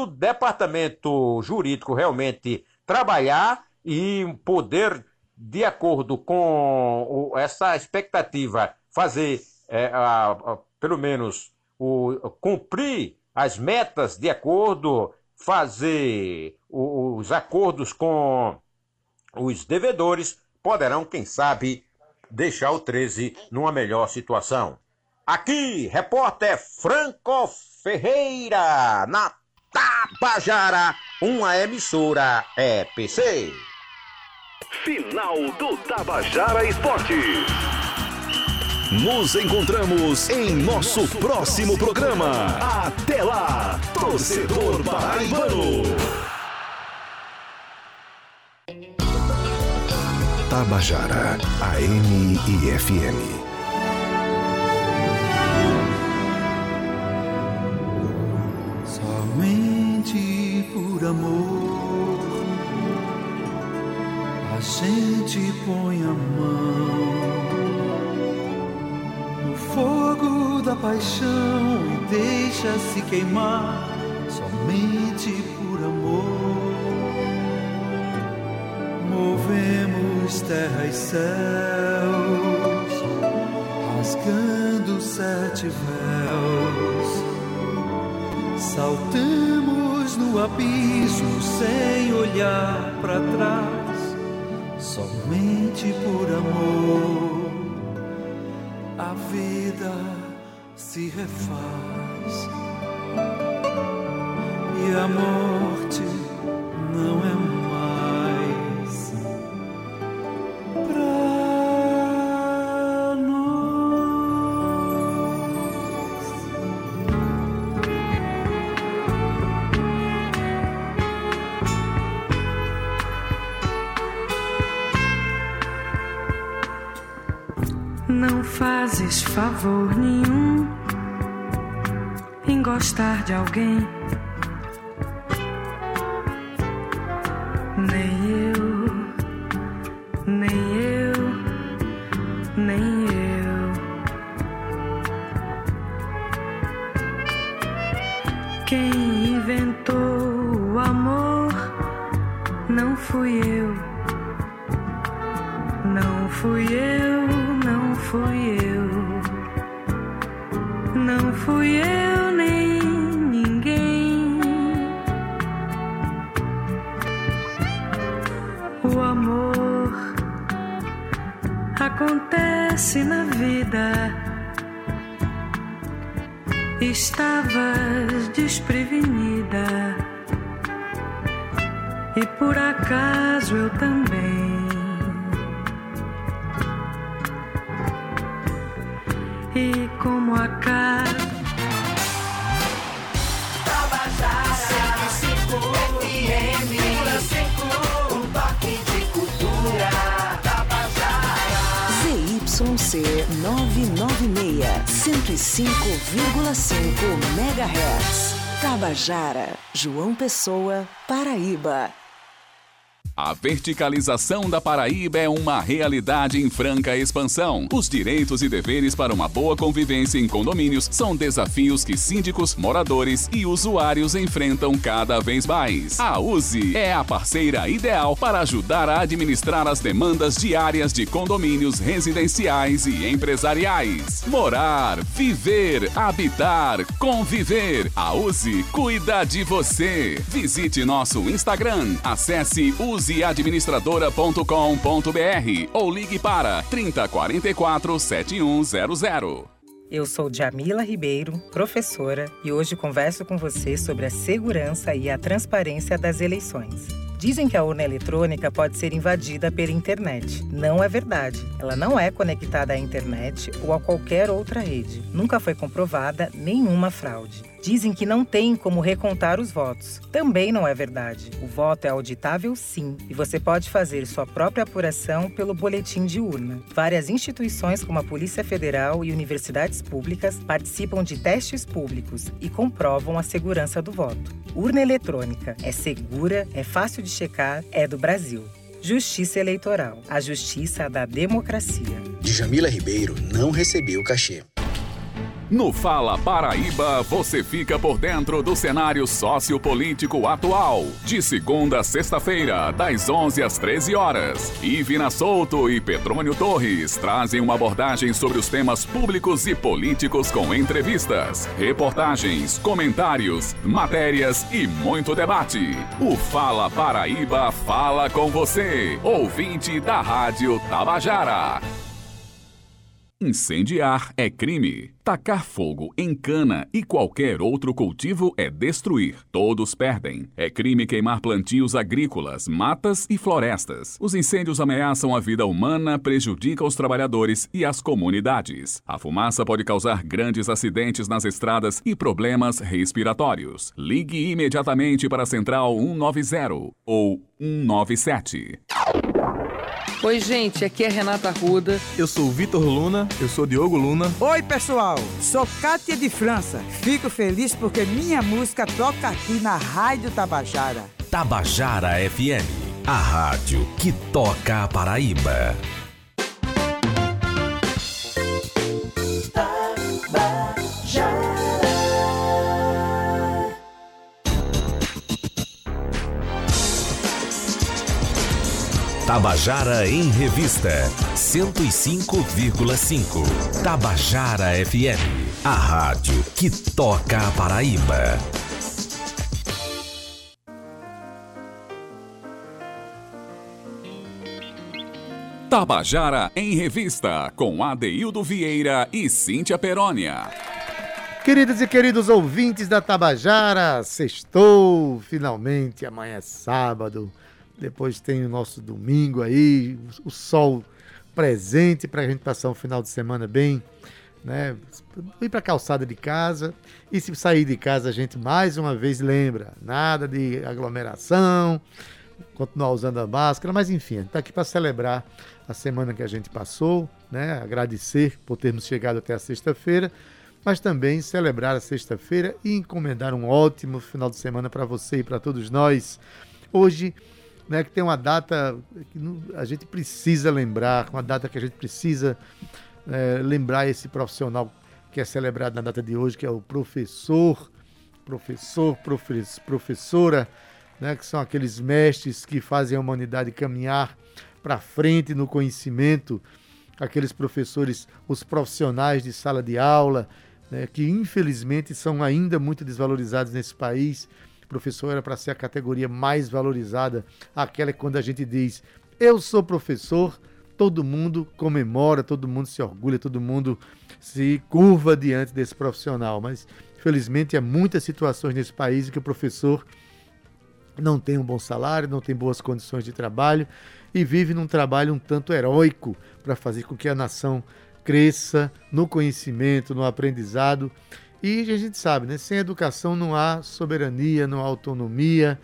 o departamento jurídico realmente trabalhar e poder, de acordo com essa expectativa, fazer é, a, a, pelo menos o, cumprir as metas de acordo, fazer os acordos com os devedores, poderão, quem sabe, deixar o 13 numa melhor situação. Aqui, repórter Franco Ferreira, na Tabajara, uma emissora EPC. Final do Tabajara Esportes. Nos encontramos em nosso próximo programa. Até lá, torcedor paraibano. Tabajara, AM e FM. Amor, a gente põe a mão no fogo da paixão e deixa-se queimar somente por amor. Movemos terra e céus, rasgando sete véus, saltamos no abismo sem olhar para trás, somente por amor. A vida se refaz e a morte fazes favor nenhum em gostar de alguém. Nem Estavas desprevenida e por acaso eu também. ZYC 996, 105,5 MHz. Tabajara, João Pessoa, Paraíba. A verticalização da Paraíba é uma realidade em franca expansão. Os direitos e deveres para uma boa convivência em condomínios são desafios que síndicos, moradores e usuários enfrentam cada vez mais. A USE é a parceira ideal para ajudar a administrar as demandas diárias de condomínios residenciais e empresariais. Morar, viver, habitar, conviver. A USE cuida de você. Visite nosso Instagram. Acesse USE useadministradora.com.br ou ligue para 3044 7100. Eu sou Jamila Ribeiro, professora, e hoje converso com você sobre a segurança e a transparência das eleições. Dizem que a urna eletrônica pode ser invadida pela internet. Não é verdade. Ela não é conectada à internet ou a qualquer outra rede. Nunca foi comprovada nenhuma fraude. Dizem que não tem como recontar os votos. Também não é verdade. O voto é auditável sim, e você pode fazer sua própria apuração pelo boletim de urna. Várias instituições como a Polícia Federal e universidades públicas participam de testes públicos e comprovam a segurança do voto. Urna eletrônica é segura, é fácil de checar, é do Brasil. Justiça Eleitoral, a justiça da democracia. Djamila Ribeiro não recebeu cachê. No Fala Paraíba, você fica por dentro do cenário sociopolítico atual. De segunda a sexta-feira, das 11 às 13 horas. Ivina Souto e Petrônio Torres trazem uma abordagem sobre os temas públicos e políticos com entrevistas, reportagens, comentários, matérias e muito debate. O Fala Paraíba fala com você, ouvinte da Rádio Tabajara. Incendiar é crime. Tacar fogo em cana e qualquer outro cultivo é destruir. Todos perdem. É crime queimar plantios agrícolas, matas e florestas. Os incêndios ameaçam a vida humana, prejudicam os trabalhadores e as comunidades. A fumaça pode causar grandes acidentes nas estradas e problemas respiratórios. Ligue imediatamente para a Central 190 ou 197. Oi, gente, aqui é Renata Ruda. Eu sou o Vitor Luna, eu sou Diogo Luna. Oi, pessoal, sou Kátia de França. Fico feliz porque minha música toca aqui na Rádio Tabajara. Tabajara FM, a rádio que toca a Paraíba. Tabajara em Revista 105,5. Tabajara FM, a rádio que toca a Paraíba. Tabajara em Revista, com Adeildo Vieira e Cíntia Perónia. Queridos e queridos ouvintes da Tabajara, sextou, finalmente, amanhã é sábado. Depois tem o nosso domingo aí, o sol presente para a gente passar um final de semana bem, né? Ir para a calçada de casa e se sair de casa a gente mais uma vez lembra, nada de aglomeração, continuar usando a máscara, mas enfim, a gente está aqui para celebrar a semana que a gente passou, né? Agradecer por termos chegado até a sexta-feira, mas também celebrar a sexta-feira e encomendar um ótimo final de semana para você e para todos nós. Hoje né, que tem uma data que a gente precisa lembrar, uma data que a gente precisa é, lembrar esse profissional que é celebrado na data de hoje, que é o professor, professor, professora, né, que são aqueles mestres que fazem a humanidade caminhar para frente no conhecimento, aqueles professores, os profissionais de sala de aula, né, que infelizmente são ainda muito desvalorizados nesse país Professor era para ser a categoria mais valorizada, aquela que quando a gente diz eu sou professor, todo mundo comemora, todo mundo se orgulha, todo mundo se curva diante desse profissional. Mas, felizmente, há muitas situações nesse país em que o professor não tem um bom salário, não tem boas condições de trabalho e vive num trabalho um tanto heróico para fazer com que a nação cresça no conhecimento, no aprendizado e a gente sabe, né? Sem educação não há soberania, não há autonomia,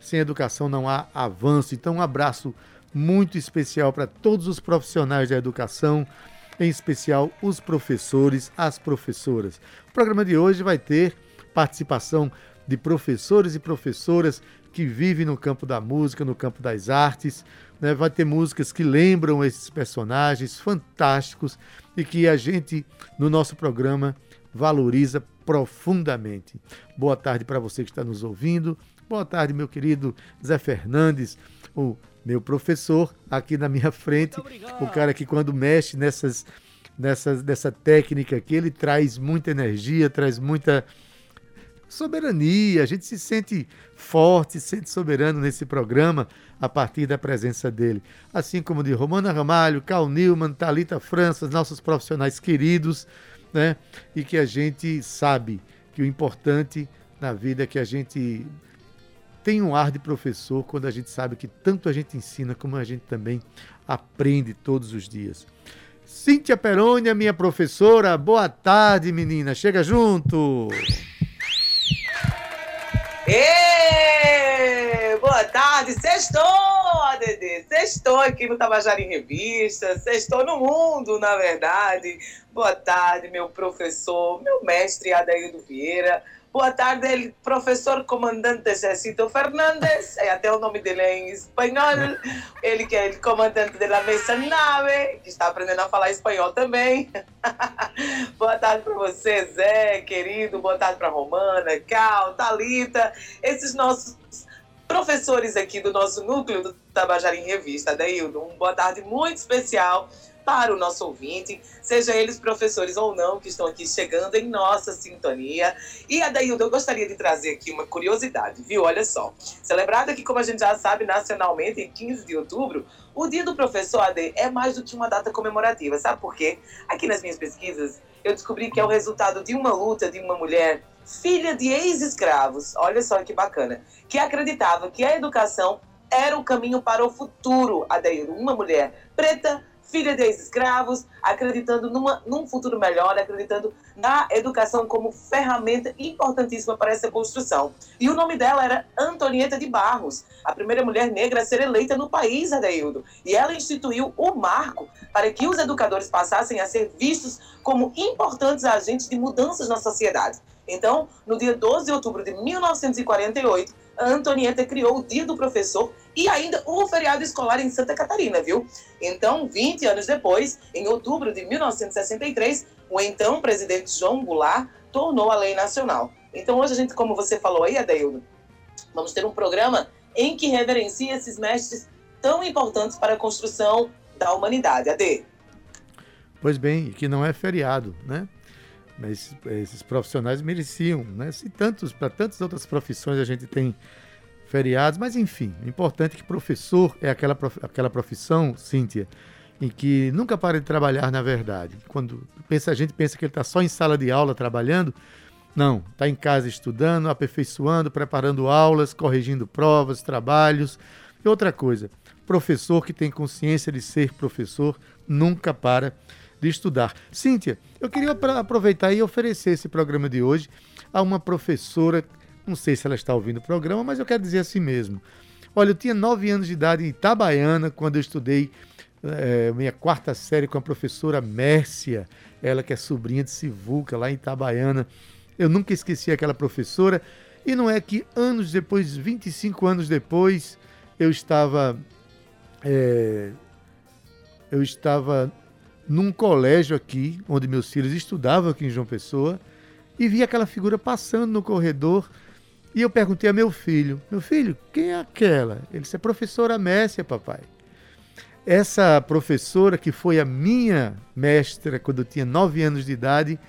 sem educação não há avanço. Então, um abraço muito especial para todos os profissionais da educação, em especial os professores, as professoras. O programa de hoje vai ter participação de professores e professoras que vivem no campo da música, no campo das artes. Né? Vai ter músicas que lembram esses personagens fantásticos e que a gente, no nosso programa, valoriza profundamente. Boa tarde para você que está nos ouvindo. Boa tarde, meu querido Zé Fernandes, o meu professor aqui na minha frente, o cara que quando mexe nessas, nessa técnica aqui, ele traz muita energia, traz muita soberania. A gente se sente forte, se sente soberano nesse programa a partir da presença dele. Assim como de Romana Ramalho, Cal Newman, Talita França, nossos profissionais queridos né? E que a gente sabe que o importante na vida é que a gente tem um ar de professor quando a gente sabe que tanto a gente ensina como a gente também aprende todos os dias. Cíntia Perônia, minha professora, boa tarde, menina. Chega junto. Ê, boa tarde, sextou, ADD. Sextou aqui no Tabajara em Revista, sextou no mundo, na verdade. Boa tarde, meu professor, meu mestre Adaildo Vieira. Boa tarde, professor comandante Jacito Fernandes, é até o nome dele é em espanhol. Ele que é o comandante da mesa nave, que está aprendendo a falar espanhol também. Boa tarde para você, Zé, querido. Boa tarde para Romana, Cal, Talita, esses nossos professores aqui do nosso núcleo do Tabajara em Revista. Daildo, uma boa tarde muito especial para o nosso ouvinte, seja eles professores ou não, que estão aqui chegando em nossa sintonia. E, Adaildo, eu gostaria de trazer aqui uma curiosidade, viu? Olha só. Celebrado aqui, como a gente já sabe, nacionalmente, em 15 de outubro, o Dia do Professor AD é mais do que uma data comemorativa. Sabe por quê? Aqui nas minhas pesquisas, eu descobri que é o resultado de uma luta de uma mulher filha de ex-escravos, olha só que bacana, que acreditava que a educação era o caminho para o futuro, Adair. Uma mulher preta, filha de ex-escravos, acreditando numa, num futuro melhor, acreditando na educação como ferramenta importantíssima para essa construção. E o nome dela era Antonieta de Barros, a primeira mulher negra a ser eleita no país, Adeildo. E ela instituiu o marco para que os educadores passassem a ser vistos como importantes agentes de mudanças na sociedade. Então, no dia 12 de outubro de 1948, a Antonieta criou o Dia do Professor e ainda o feriado escolar em Santa Catarina, viu? Então, 20 anos depois, em outubro de 1963, o então presidente João Goulart tornou a lei nacional. Então, hoje a gente, como você falou aí, Adeildo, vamos ter um programa em que reverencia esses mestres tão importantes para a construção da humanidade. Ade. Pois bem, que não é feriado, né? Mas esses profissionais mereciam, né? Se tantos, para tantas outras profissões a gente tem feriados, mas enfim, o importante é que professor é aquela, aquela profissão, Cíntia, em que nunca para de trabalhar na verdade. Quando pensa, a gente pensa que ele está só em sala de aula trabalhando, não, está em casa estudando, aperfeiçoando, preparando aulas, corrigindo provas, trabalhos. E outra coisa, professor que tem consciência de ser professor nunca para de estudar. Cíntia, eu queria aproveitar e oferecer esse programa de hoje a uma professora, não sei se ela está ouvindo o programa, mas eu quero dizer assim mesmo. Olha, eu tinha nove anos de idade em Itabaiana, quando eu estudei é, minha quarta série com a professora Mércia, ela que é sobrinha de Sivuca, lá em Itabaiana. Eu nunca esqueci aquela professora. E não é que anos depois, 25 anos depois, eu estava. É, eu estava num colégio aqui, onde meus filhos estudavam aqui em João Pessoa, e vi aquela figura passando no corredor. E eu perguntei a meu filho: Meu filho, quem é aquela? Ele disse: É professora Messia, papai. Essa professora, que foi a minha mestra quando eu tinha nove anos de idade,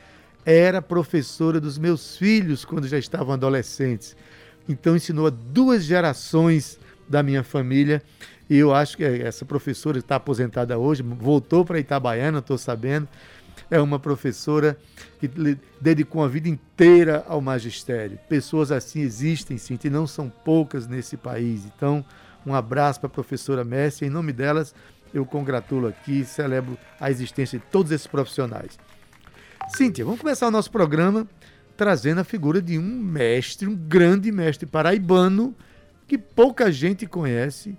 era professora dos meus filhos quando já estavam adolescentes. Então ensinou a duas gerações da minha família e eu acho que essa professora está aposentada hoje, voltou para Itabaiana, estou sabendo. É uma professora que dedicou a vida inteira ao magistério. Pessoas assim existem, sim, e não são poucas nesse país. Então, um abraço para a professora Messi. Em nome delas, eu congratulo aqui e celebro a existência de todos esses profissionais. Cíntia, vamos começar o nosso programa trazendo a figura de um mestre, um grande mestre paraibano que pouca gente conhece,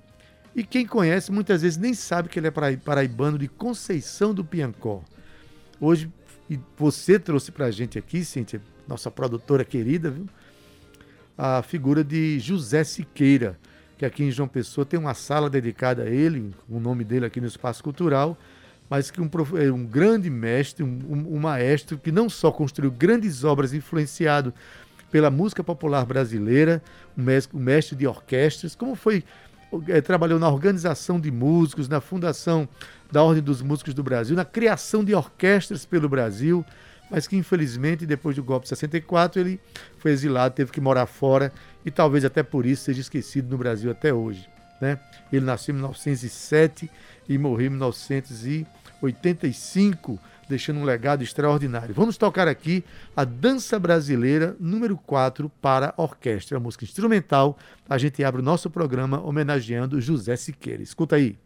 e quem conhece muitas vezes nem sabe que ele é paraibano de Conceição do Piancó. Hoje, você trouxe para a gente aqui, Cíntia, nossa produtora querida, viu? a figura de José Siqueira, que aqui em João Pessoa tem uma sala dedicada a ele, o nome dele aqui no Espaço Cultural, mas que um, é um grande mestre, um, um, maestro que não só construiu grandes obras influenciado pela música popular brasileira, um mestre, de orquestras, como foi trabalhou na organização de músicos, na fundação da Ordem dos Músicos do Brasil, na criação de orquestras pelo Brasil, mas que infelizmente depois do golpe de 64 ele foi exilado, teve que morar fora e talvez até por isso seja esquecido no Brasil até hoje. Né? Ele nasceu em 1907 e morreu em 1985 deixando um legado extraordinário. Vamos tocar aqui a Dança Brasileira número 4 para orquestra, a música instrumental. A gente abre o nosso programa homenageando José Siqueira. Escuta aí.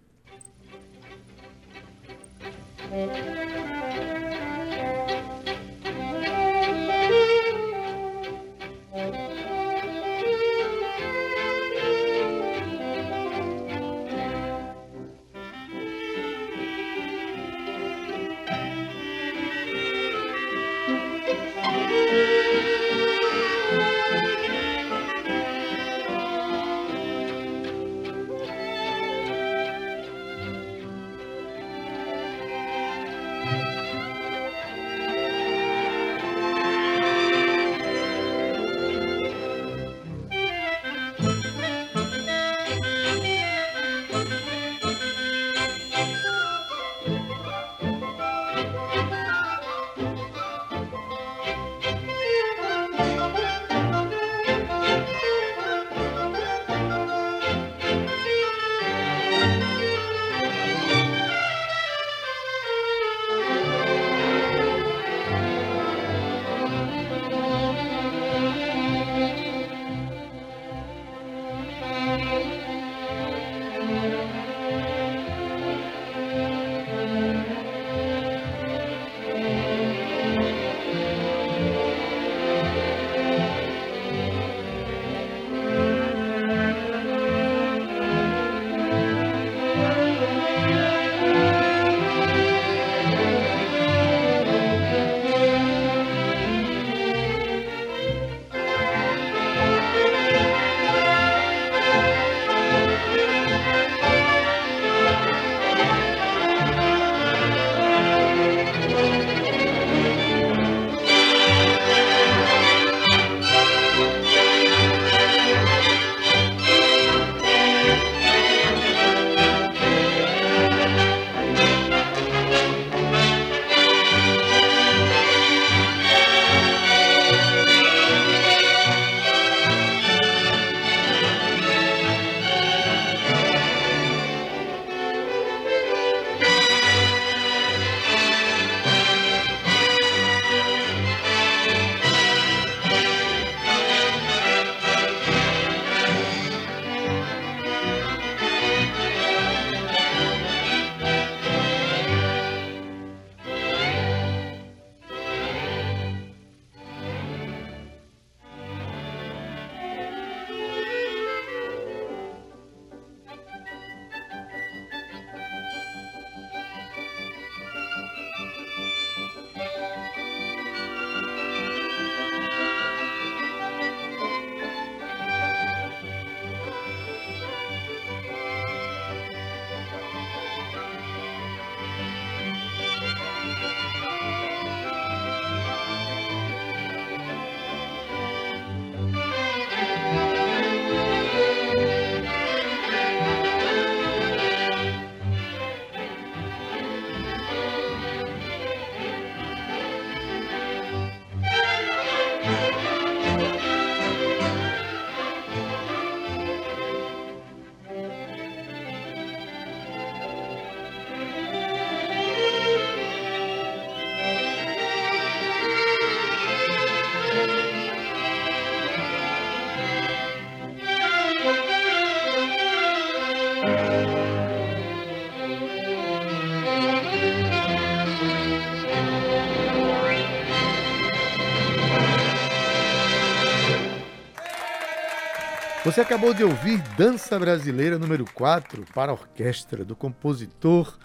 Você acabou de ouvir Dança Brasileira número 4 para orquestra do compositor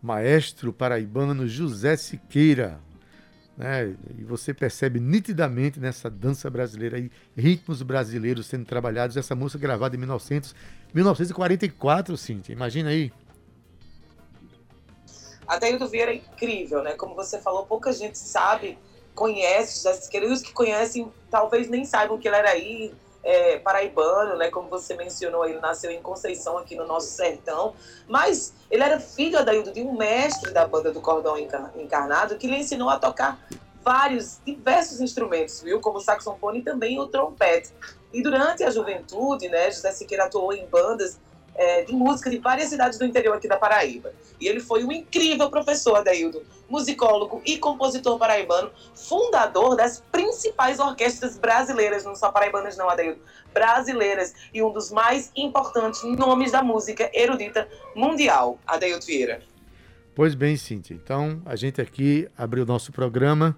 maestro paraibano José Siqueira. Né? E você percebe nitidamente nessa dança brasileira aí, ritmos brasileiros sendo trabalhados. Essa música gravada em 1900, 1944, Cíntia, imagina aí. Adaildo Vieira é incrível, né? Como você falou, pouca gente sabe, conhece José Siqueira, e os que conhecem talvez nem saibam que ele era aí, é, paraibano, né? Como você mencionou, ele nasceu em Conceição, aqui no nosso sertão. Mas ele era filho, Adaildo, de um mestre da banda do Cordão Encarnado que lhe ensinou a tocar vários, diversos instrumentos, viu? Como o saxofone e também o trompete. E durante a juventude, né, José Siqueira atuou em bandas é, de música de várias cidades do interior aqui da Paraíba. E ele foi um incrível professor, Adaildo, musicólogo e compositor paraibano, fundador das principais orquestras brasileiras, não só paraibanas não, Adaildo, brasileiras, e um dos mais importantes nomes da música erudita mundial, Adaildo Vieira. Pois bem, Cíntia. Então, a gente aqui abriu o nosso programa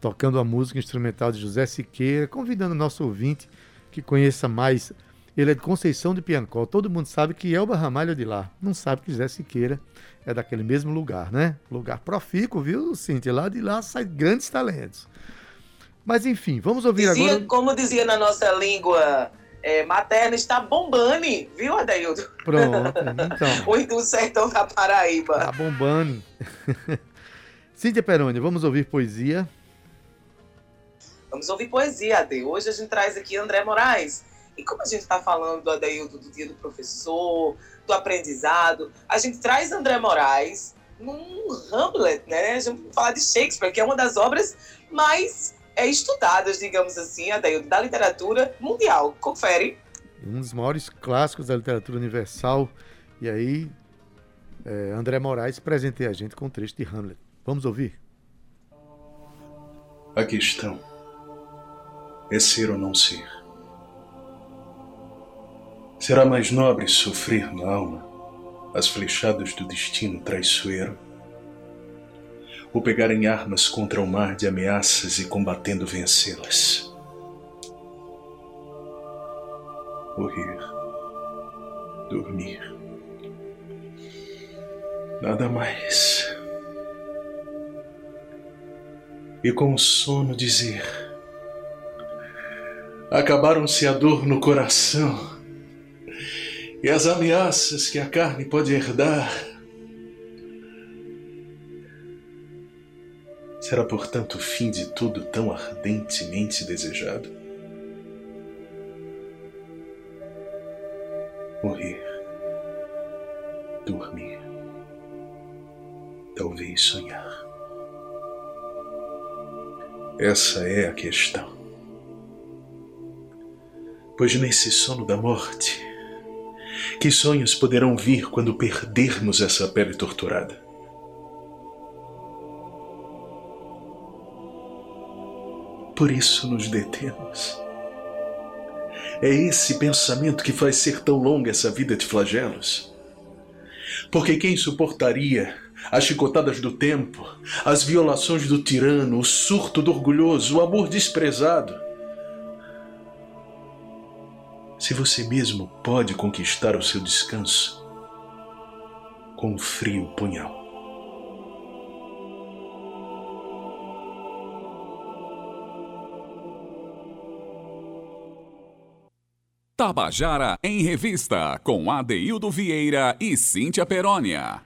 tocando a música instrumental de José Siqueira, convidando o nosso ouvinte que conheça mais ele é de Conceição de Piancó. Todo mundo sabe que Elba Ramalho é de lá. Não sabe que José Siqueira é daquele mesmo lugar, né? Lugar profícuo, viu, Cintia? Lá de lá saem grandes talentos. Mas enfim, vamos ouvir dizia, agora. Como dizia na nossa língua é, materna, está bombando, viu, Adaildo? Pronto, então. o sertão da Paraíba. Está bombando. Cíntia Peroni, vamos ouvir poesia. Vamos ouvir poesia, Ade. Hoje a gente traz aqui André Moraes e como a gente está falando do Adeildo, do dia do professor, do aprendizado, a gente traz André Moraes num Hamlet, né? A gente vai falar de Shakespeare, que é uma das obras mais é, estudadas, digamos assim, Adeildo, da literatura mundial. Confere. Um dos maiores clássicos da literatura universal. E aí, é, André Moraes presenteia a gente com um trecho de Hamlet. Vamos ouvir? A questão é ser ou não ser. Será mais nobre sofrer na alma as flechadas do destino traiçoeiro? Ou pegar em armas contra o mar de ameaças e combatendo vencê-las? Morrer, dormir, nada mais. E com o sono dizer: Acabaram-se a dor no coração e as ameaças que a carne pode herdar. Será, portanto, o fim de tudo tão ardentemente desejado? Morrer, dormir, talvez sonhar. Essa é a questão. Pois nesse sono da morte, que sonhos poderão vir quando perdermos essa pele torturada? Por isso nos detemos. É esse pensamento que faz ser tão longa essa vida de flagelos. Porque quem suportaria as chicotadas do tempo, as violações do tirano, o surto do orgulhoso, o amor desprezado? Se você mesmo pode conquistar o seu descanso com um frio punhal. Tabajara em Revista, com Adeildo Vieira e Cíntia Perónia.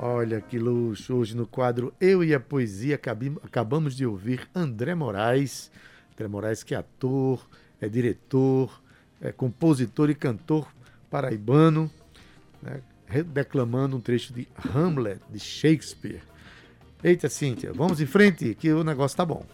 Olha que luxo! Hoje no quadro Eu e a Poesia acabamos de ouvir André Moraes. André Moraes que é ator, é diretor, é, compositor e cantor paraibano, né, declamando um trecho de Hamlet, de Shakespeare. Eita, Cíntia, vamos em frente, que o negócio tá bom.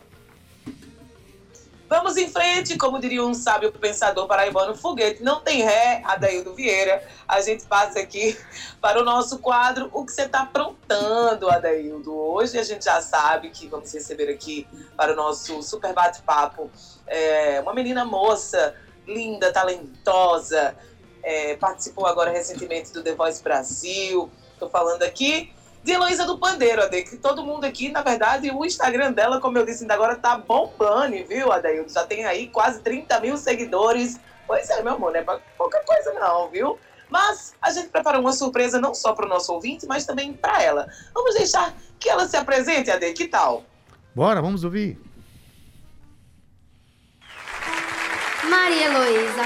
Vamos em frente, como diria um sábio pensador paraibano, foguete não tem ré, Adaildo Vieira. A gente passa aqui para o nosso quadro O que você está aprontando, Adaildo. Hoje a gente já sabe que vamos receber aqui para o nosso super bate-papo é, uma menina moça linda, talentosa, é, participou agora recentemente do The Voice Brasil. Estou falando aqui de Heloísa do Pandeiro, Ade, que todo mundo aqui, na verdade, o Instagram dela, como eu disse ainda agora, tá bombando, viu, Adaildo? Já tem aí quase 30 mil seguidores Pois é, meu amor, não é pouca coisa não, viu? Mas a gente preparou uma surpresa não só para o nosso ouvinte, mas também para ela. Vamos deixar que ela se apresente, Ade, que tal? Bora, vamos ouvir. Maria Heloísa,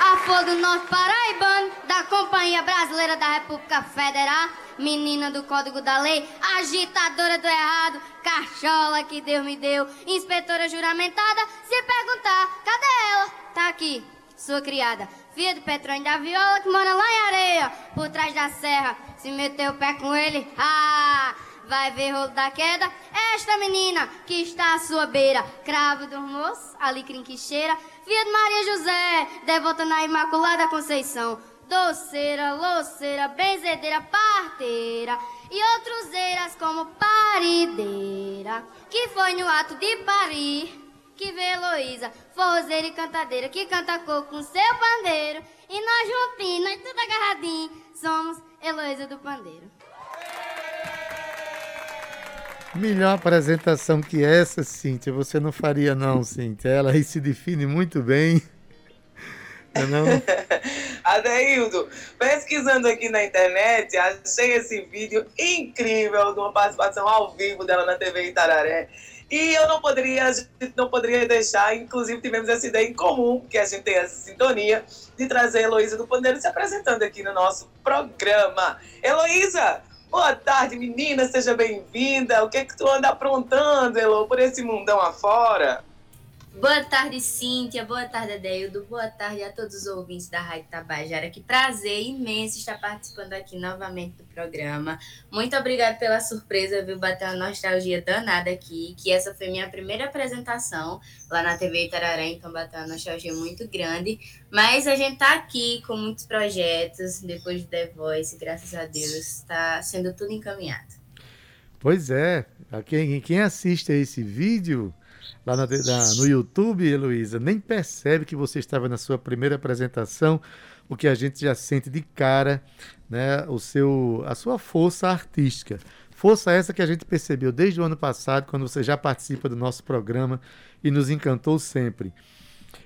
a flor do Norte Paraibano, da Companhia Brasileira da República Federal, menina do Código da Lei, agitadora do errado, cachola que Deus me deu, inspetora juramentada, se perguntar, cadê ela? Tá aqui, sua criada, filha do Petrônio da Viola que mora lá em areia, por trás da serra, se meteu o pé com ele, ah! Vai ver rolo da queda. Esta menina que está à sua beira, cravo do moço, alecrim que cheira, filha de Maria José, devota na Imaculada Conceição, doceira, louceira, benzedeira, parteira. E outros eiras como parideira, que foi no ato de parir que vê Heloísa, forrozeira e cantadeira, que canta coco com seu pandeiro, e nós juntinhos, nós tudo agarradinho, somos Heloísa do Pandeiro. Melhor apresentação que essa, Cíntia, você não faria não, Cíntia. Ela aí se define muito bem. Não? Adeildo, pesquisando aqui na internet, achei esse vídeo incrível de uma participação ao vivo dela na TV Itararé. E eu não poderia, não poderia deixar, inclusive tivemos essa ideia em comum, que a gente tem essa sintonia, de trazer a Heloísa do Pandeiro se apresentando aqui no nosso programa. Heloísa, Boa tarde, menina, seja bem-vinda. O que é que tu anda aprontando, Elo, por esse mundão afora? Boa tarde, Cíntia. Boa tarde, Adeildo. Boa tarde a todos os ouvintes da Rádio Tabajara. Que prazer imenso estar participando aqui novamente do programa. Muito obrigada pela surpresa, viu? Bater uma nostalgia danada aqui, que essa foi minha primeira apresentação lá na TV Itararé, então bateu uma nostalgia muito grande. Mas a gente tá aqui com muitos projetos, depois de The Voice, graças a Deus, está sendo tudo encaminhado. Pois é, quem, quem assiste a esse vídeo lá na, na, no YouTube, Heloísa, nem percebe que você estava na sua primeira apresentação, o que a gente já sente de cara, né, o seu, a sua força artística. Força essa que a gente percebeu desde o ano passado, quando você já participa do nosso programa e nos encantou sempre.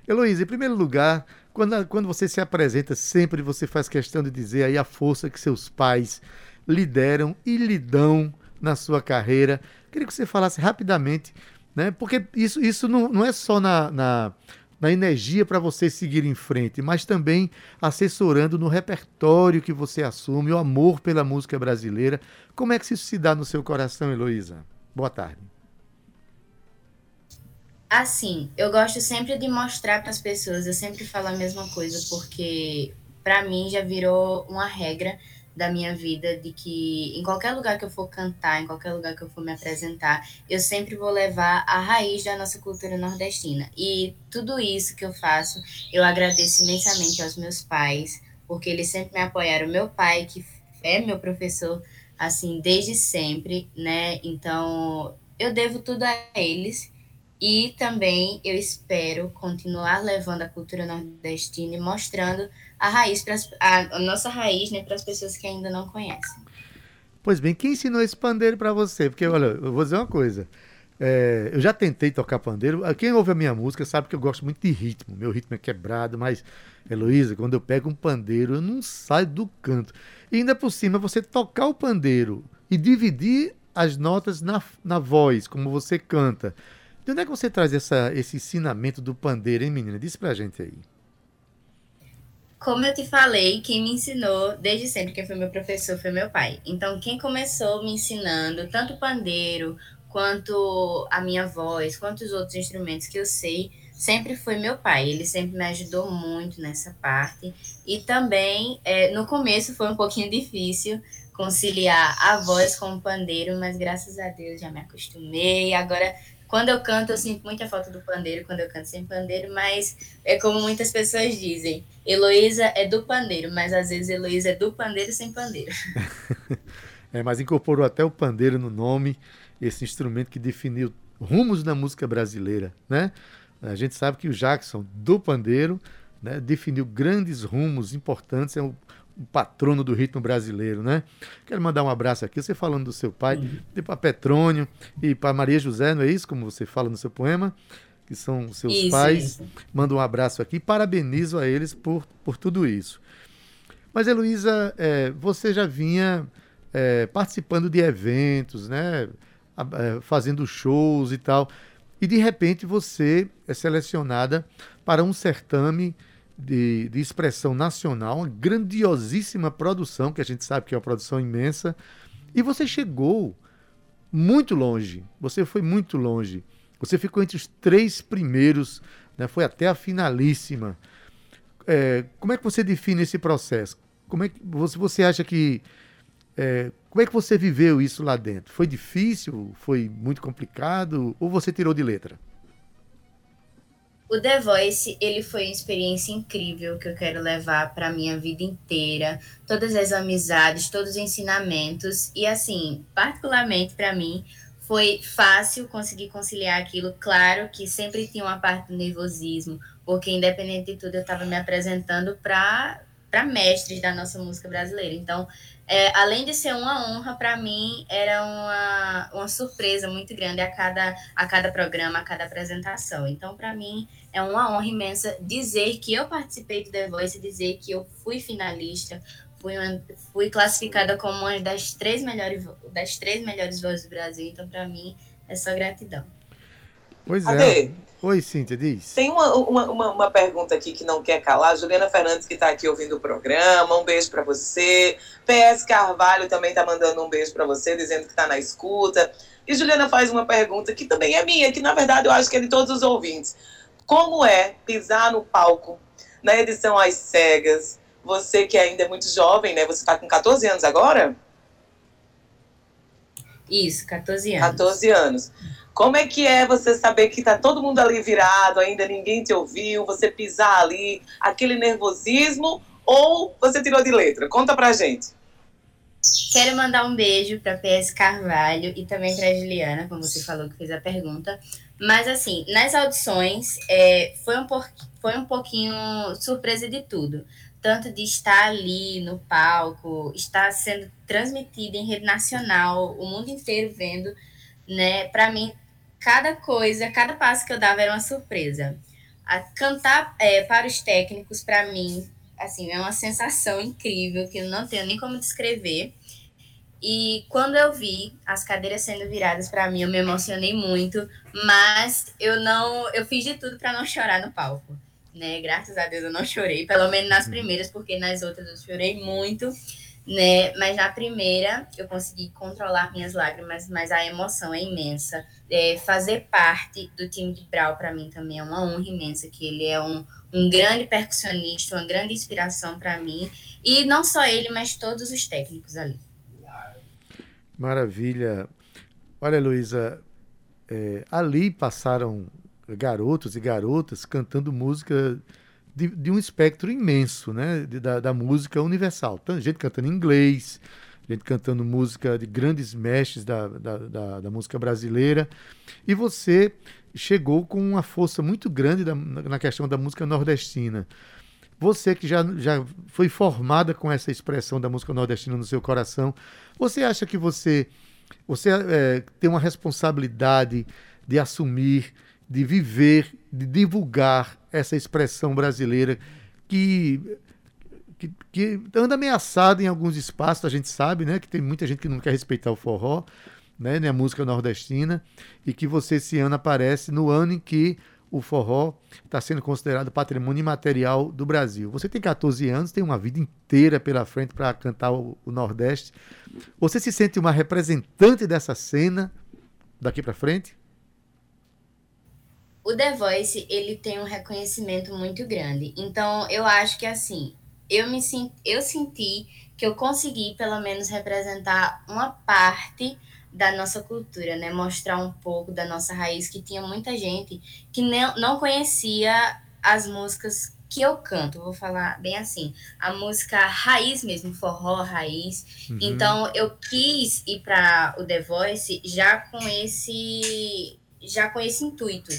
Heloísa, em primeiro lugar, quando, quando você se apresenta, sempre você faz questão de dizer aí a força que seus pais lhe deram e lhe dão na sua carreira. Queria que você falasse rapidamente né? Porque isso, isso não, não é só na, na, na energia para você seguir em frente, mas também assessorando no repertório que você assume, o amor pela música brasileira. Como é que isso se dá no seu coração, Heloísa? Boa tarde. Assim, eu gosto sempre de mostrar para as pessoas, eu sempre falo a mesma coisa, porque para mim já virou uma regra da minha vida de que em qualquer lugar que eu for cantar, em qualquer lugar que eu for me apresentar, eu sempre vou levar a raiz da nossa cultura nordestina. E tudo isso que eu faço, eu agradeço imensamente aos meus pais, porque eles sempre me apoiaram. Meu pai, que é meu professor, assim, desde sempre, né? Então, eu devo tudo a eles. E também eu espero continuar levando a cultura nordestina e mostrando a raiz, pras, a, a nossa raiz, né, para as pessoas que ainda não conhecem. Pois bem, quem ensinou esse pandeiro para você? Porque, olha, eu vou dizer uma coisa. É, eu já tentei tocar pandeiro. Quem ouve a minha música sabe que eu gosto muito de ritmo. Meu ritmo é quebrado, mas, Heloísa, quando eu pego um pandeiro, eu não saio do canto. E ainda por cima, você tocar o pandeiro e dividir as notas na, na voz, como você canta. De onde é que você traz essa, esse ensinamento do pandeiro, hein, menina? Diz pra gente aí. Como eu te falei, quem me ensinou desde sempre, quem foi meu professor, foi meu pai. Então, quem começou me ensinando tanto o pandeiro, quanto a minha voz, quanto os outros instrumentos que eu sei, sempre foi meu pai. Ele sempre me ajudou muito nessa parte. E também, é, no começo foi um pouquinho difícil conciliar a voz com o pandeiro, mas graças a Deus já me acostumei. Agora quando eu canto, eu sinto muita falta do pandeiro quando eu canto sem pandeiro, mas é como muitas pessoas dizem: Heloísa é do pandeiro, mas às vezes Heloísa é do pandeiro sem pandeiro. é, mas incorporou até o pandeiro no nome, esse instrumento que definiu rumos da música brasileira, né? A gente sabe que o Jackson, do pandeiro, né, definiu grandes rumos importantes, é o o patrono do ritmo brasileiro, né? Quero mandar um abraço aqui, você falando do seu pai, uhum. e para Petrônio e para Maria José, não é isso como você fala no seu poema? que são seus isso, pais. Isso. Mando um abraço aqui, parabenizo a eles por, por tudo isso. Mas, Heloísa, é, você já vinha é, participando de eventos, né? É, fazendo shows e tal. E de repente você é selecionada para um certame de, de expressão nacional, uma grandiosíssima produção, que a gente sabe que é uma produção imensa. E você chegou muito longe. Você foi muito longe. Você ficou entre os três primeiros, né? foi até a finalíssima. É, como é que você define esse processo? Como é que você, você acha que é, como é que você viveu isso lá dentro? Foi difícil? Foi muito complicado? Ou você tirou de letra? O The Voice, ele foi uma experiência incrível que eu quero levar para minha vida inteira. Todas as amizades, todos os ensinamentos e assim, particularmente para mim, foi fácil conseguir conciliar aquilo. Claro que sempre tinha uma parte do nervosismo, porque independente de tudo eu estava me apresentando para para mestres da nossa música brasileira. Então, é, além de ser uma honra para mim, era uma, uma surpresa muito grande a cada, a cada programa, a cada apresentação. Então, para mim, é uma honra imensa dizer que eu participei do The Voice, dizer que eu fui finalista, fui, uma, fui classificada como uma das três melhores, das três melhores vozes do Brasil. Então, para mim, é só gratidão. Pois é. Oi, Cíntia, diz. Tem uma, uma, uma, uma, pergunta aqui que não quer calar. Juliana Fernandes, que está aqui ouvindo o programa, um beijo para você. PS Carvalho também está mandando um beijo para você, dizendo que está na escuta. E Juliana faz uma pergunta que também é minha, que na verdade eu acho que é de todos os ouvintes. Como é pisar no palco na edição Às Cegas? Você que ainda é muito jovem, né? Você está com 14 anos agora? Isso, 14 anos. 14 anos. Como é que é você saber que tá todo mundo ali virado, ainda ninguém te ouviu, você pisar ali, aquele nervosismo, ou você tirou de letra? Conta pra gente. Quero mandar um beijo para PS Carvalho e também para Juliana, como você falou que fez a pergunta. Mas assim, nas audições é, foi, um por, foi um pouquinho surpresa de tudo. Tanto de estar ali no palco, estar sendo transmitido em rede nacional, o mundo inteiro vendo, né? Para mim cada coisa, cada passo que eu dava era uma surpresa. A cantar é, para os técnicos, para mim, assim, é uma sensação incrível que eu não tenho nem como descrever. E quando eu vi as cadeiras sendo viradas para mim, eu me emocionei muito, mas eu não, eu fiz de tudo para não chorar no palco, né? Graças a Deus eu não chorei, pelo menos nas primeiras, porque nas outras eu chorei muito né? Mas na primeira eu consegui controlar minhas lágrimas, mas a emoção é imensa. É, fazer parte do time de Brau para mim também é uma honra imensa, que ele é um, um grande percussionista, uma grande inspiração para mim. E não só ele, mas todos os técnicos ali. Maravilha. Olha, Luísa, é, ali passaram garotos e garotas cantando música de, de um espectro imenso né, de, da, da, música universal. Então, gente cantando inglês, gente cantando música de grandes mestres da, da, da, da música brasileira. E você chegou com uma força muito grande na questão da música nordestina. Você que já, já foi formada com essa expressão da música nordestina no seu coração, você acha que você, você é, tem uma responsabilidade de assumir, de viver, de divulgar essa expressão brasileira que, que, que anda ameaçada em alguns espaços, a gente sabe, né? Que tem muita gente que não quer respeitar o forró, né? a música nordestina, e que você esse ano aparece no ano em que o forró está sendo considerado patrimônio imaterial do Brasil. Você tem 14 anos, tem uma vida inteira pela frente para cantar o, o, Nordeste. Você se sente uma representante dessa cena daqui para frente? o The Voice, ele tem um reconhecimento muito grande. Então, eu acho que assim, eu me eu senti que eu consegui pelo menos representar uma parte da nossa cultura, né? Mostrar um pouco da nossa raiz, que tinha muita gente que não, não conhecia as músicas que eu canto, vou falar bem assim, a música raiz mesmo, forró raiz. Uhum. Então eu quis ir para o The Voice já com esse já com esse intuito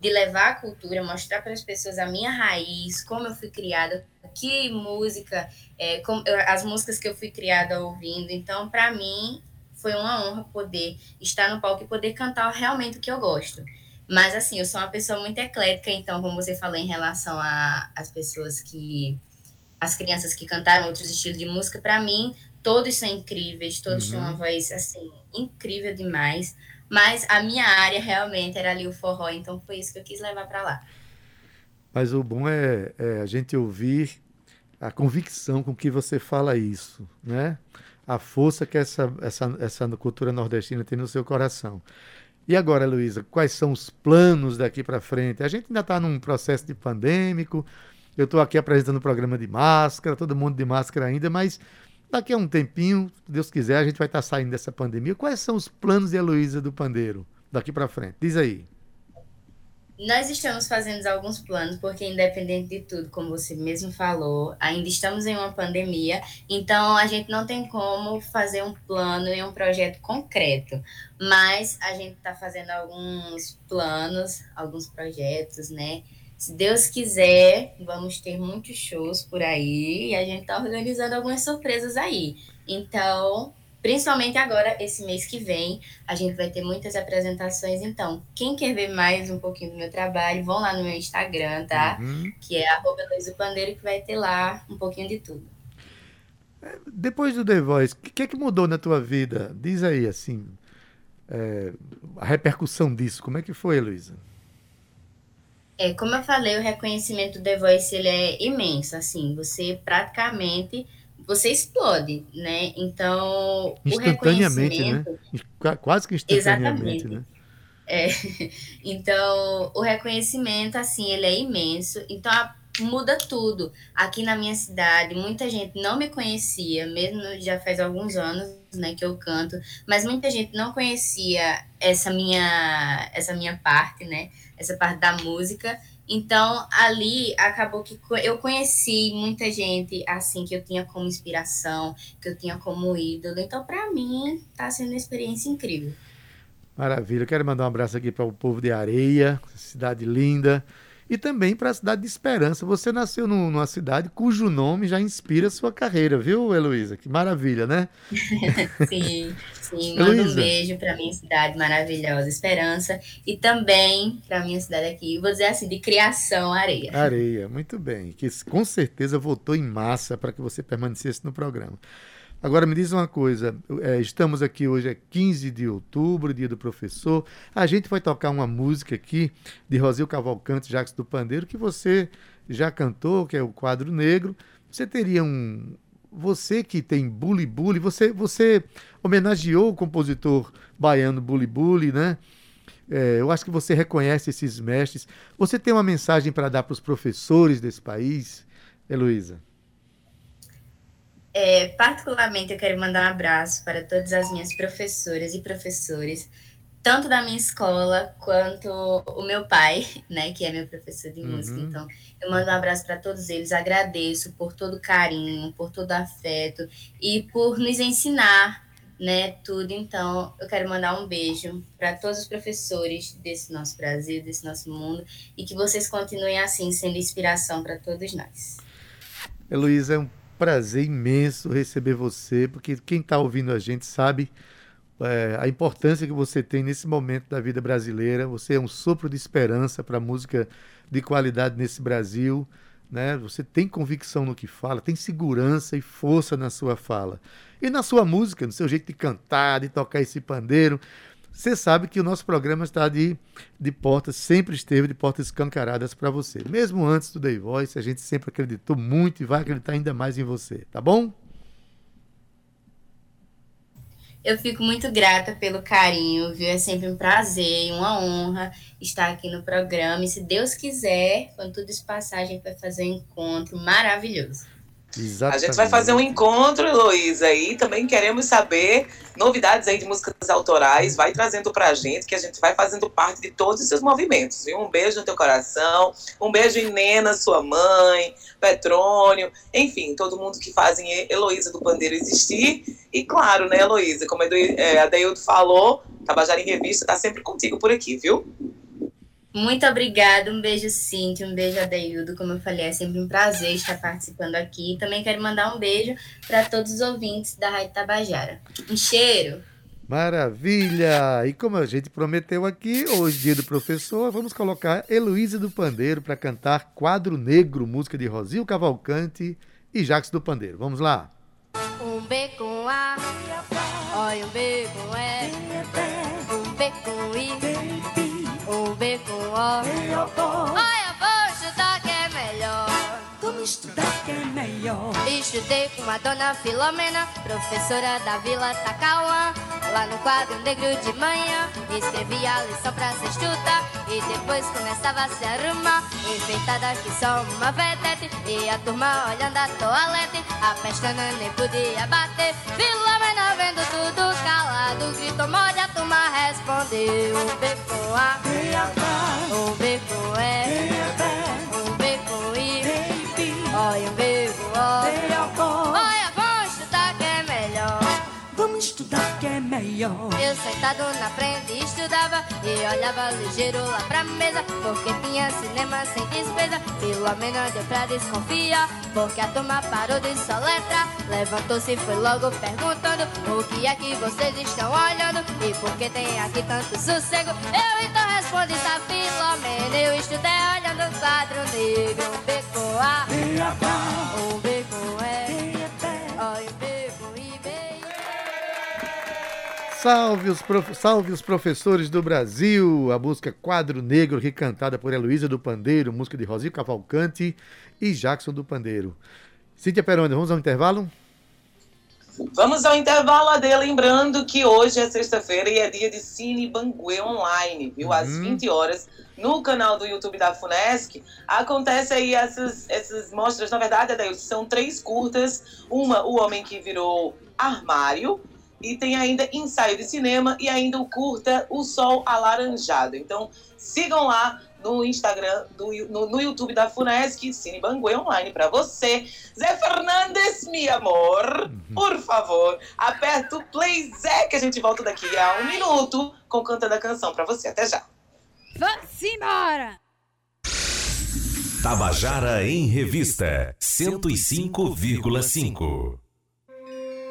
de levar a cultura, mostrar para as pessoas a minha raiz, como eu fui criada, que música, é, como, as músicas que eu fui criada ouvindo. Então, para mim, foi uma honra poder estar no palco e poder cantar realmente o que eu gosto. Mas, assim, eu sou uma pessoa muito eclética, então, como você falou em relação às pessoas que. as crianças que cantaram outros estilos de música, para mim, todos são incríveis, todos uhum. têm uma voz, assim, incrível demais. Mas a minha área realmente era ali o forró, então foi isso que eu quis levar para lá. Mas o bom é, é, a gente ouvir a convicção com que você fala isso, né? A força que essa, essa, essa cultura nordestina tem no seu coração. E agora, Luísa, quais são os planos daqui para frente? A gente ainda está num processo de pandêmico. Eu estou aqui apresentando o programa de máscara, todo mundo de máscara ainda, mas daqui a um tempinho, se Deus quiser, a gente vai estar tá saindo dessa pandemia. Quais são os planos de Heloísa do Pandeiro daqui para frente? Diz aí. Nós estamos fazendo alguns planos, porque independente de tudo, como você mesmo falou, ainda estamos em uma pandemia, então a gente não tem como fazer um plano e um projeto concreto, mas a gente está fazendo alguns planos, alguns projetos, né? Se Deus quiser, vamos ter muitos shows por aí e a gente está organizando algumas surpresas aí. Então, Principalmente agora, esse mês que vem, a gente vai ter muitas apresentações. Então, quem quer ver mais um pouquinho do meu trabalho, vão lá no meu Instagram, tá? Uhum. Que é arroba Pandeiro, que vai ter lá um pouquinho de tudo. Depois do The Voice, o que é que mudou na tua vida? Diz aí, assim, é, a repercussão disso. Como é que foi, Luísa? É, como eu falei, o reconhecimento do The Voice ele é imenso. Assim, você praticamente você explode, né? Então, instantaneamente, né? Quase que instantaneamente, Exatamente. né? É. Então, o reconhecimento, assim, ele é imenso. Então, muda tudo. Aqui na minha cidade, muita gente não me conhecia, mesmo já faz alguns anos, né, que eu canto, mas muita gente não conhecia essa minha essa minha parte, né? Essa parte da música. Então, ali acabou que eu conheci muita gente assim que eu tinha como inspiração, que eu tinha como ídolo. Então, para mim, está sendo uma experiência incrível. Maravilha. Eu quero mandar um abraço aqui para o povo de Areia, cidade linda e também para a cidade de Esperança. Você nasceu numa cidade cujo nome já inspira a sua carreira, viu, Heloísa? Que maravilha, né? sim, sim. Manda um beijo para minha cidade maravilhosa, Esperança, e também para minha cidade aqui, vou dizer assim, de criação, Areia. Areia, muito bem. Que com certeza votou em massa para que você permanecesse no programa. Agora me diz uma coisa, é, estamos aqui hoje, é 15 de outubro, dia do professor. A gente vai tocar uma música aqui de Rosil Cavalcante, Jacques do Pandeiro, que você já cantou, que é o quadro negro. Você teria um. Você que tem Bully Bully, você, você homenageou o compositor baiano Bully Bully, né? É, eu acho que você reconhece esses mestres. Você tem uma mensagem para dar para os professores desse país, Heloísa? É, particularmente, eu quero mandar um abraço para todas as minhas professoras e professores, tanto da minha escola quanto o meu pai, né, que é meu professor de uhum. música. Então, eu mando um abraço para todos eles, agradeço por todo o carinho, por todo o afeto e por nos ensinar, né, tudo. Então, eu quero mandar um beijo para todos os professores desse nosso Brasil, desse nosso mundo e que vocês continuem assim, sendo inspiração para todos nós. Heloísa, é um prazer imenso receber você, porque quem está ouvindo a gente sabe é, a importância que você tem nesse momento da vida brasileira. Você é um sopro de esperança para música de qualidade nesse Brasil. Né? Você tem convicção no que fala, tem segurança e força na sua fala. E na sua música, no seu jeito de cantar, de tocar esse pandeiro. Você sabe que o nosso programa está de, de portas, sempre esteve de portas escancaradas para você. Mesmo antes do Day Voice, a gente sempre acreditou muito e vai acreditar ainda mais em você, tá bom? Eu fico muito grata pelo carinho, viu? É sempre um prazer e uma honra estar aqui no programa. E se Deus quiser, quando tudo isso passar, a gente vai fazer um encontro maravilhoso. Exatamente. A gente vai fazer um encontro, Heloísa, e também queremos saber novidades aí de músicas autorais. Vai trazendo pra gente, que a gente vai fazendo parte de todos os seus movimentos, viu? Um beijo no teu coração, um beijo em Nena, sua mãe, Petrônio, enfim, todo mundo que fazem Heloísa do Pandeiro existir. E claro, né, Heloísa, como a Deildo falou, Tabajara em Revista tá sempre contigo por aqui, viu? Muito obrigada, um beijo Cintia, um beijo Adeildo, como eu falei, é sempre um prazer estar participando aqui. Também quero mandar um beijo para todos os ouvintes da Rádio Tabajara. Um cheiro! Maravilha! E como a gente prometeu aqui, hoje, dia do professor, vamos colocar Heloísa do Pandeiro para cantar Quadro Negro, música de Rosil Cavalcante e Jacques do Pandeiro. Vamos lá! Um B com A, olha um B com E, B com O. Olha, vou estudar que é melhor. Vamos estudar melhor. Estudei com a dona Filomena, professora da Vila Tacauã. Lá no quadro negro de manhã, escrevia a lição pra se estudar. E depois começava a se arrumar, enfeitada que só uma vedete. E a turma olhando a toalete, a pestana nem podia bater. Filomena vendo tudo calado, gritou morde, a turma respondeu. Um B com A, um B com E, um B com I, olha um O. Olha, vamos estudar que é melhor. Vamos estudar que é melhor. Eu sentado na frente estudava e olhava ligeiro lá pra mesa, porque tinha cinema sem despesa. Filomena deu pra desconfiar, porque a turma parou de soletrar. Levantou-se e foi logo perguntando: O que é que vocês estão olhando? E por que tem aqui tanto sossego? Eu então respondi: Tá, Filomena, eu estudei olhando o quadro negro. Um B com A, um Salve os, prof... Salve os professores do Brasil! A música Quadro Negro, aqui cantada por Heloísa do Pandeiro, música de Rosil Cavalcante e Jackson do Pandeiro. Cíntia Peroni, vamos ao intervalo? Vamos ao intervalo, Ade, lembrando que hoje é sexta-feira e é dia de Cine Banguê Online, viu? Às 20 horas, no canal do YouTube da FUNESC, acontece aí essas, essas mostras, na verdade, Ade, são três curtas, uma, O Homem que Virou Armário, e tem ainda ensaio de cinema e ainda o curta O Sol Alaranjado. Então, sigam lá no Instagram, do, no, no YouTube da Funesc, Cine Banguê Online para você. Zé Fernandes, meu amor, por favor, aperta o play, Zé, que a gente volta daqui a um minuto com cantando a canção para você. Até já. Vamos embora! Tabajara em Revista 105,5.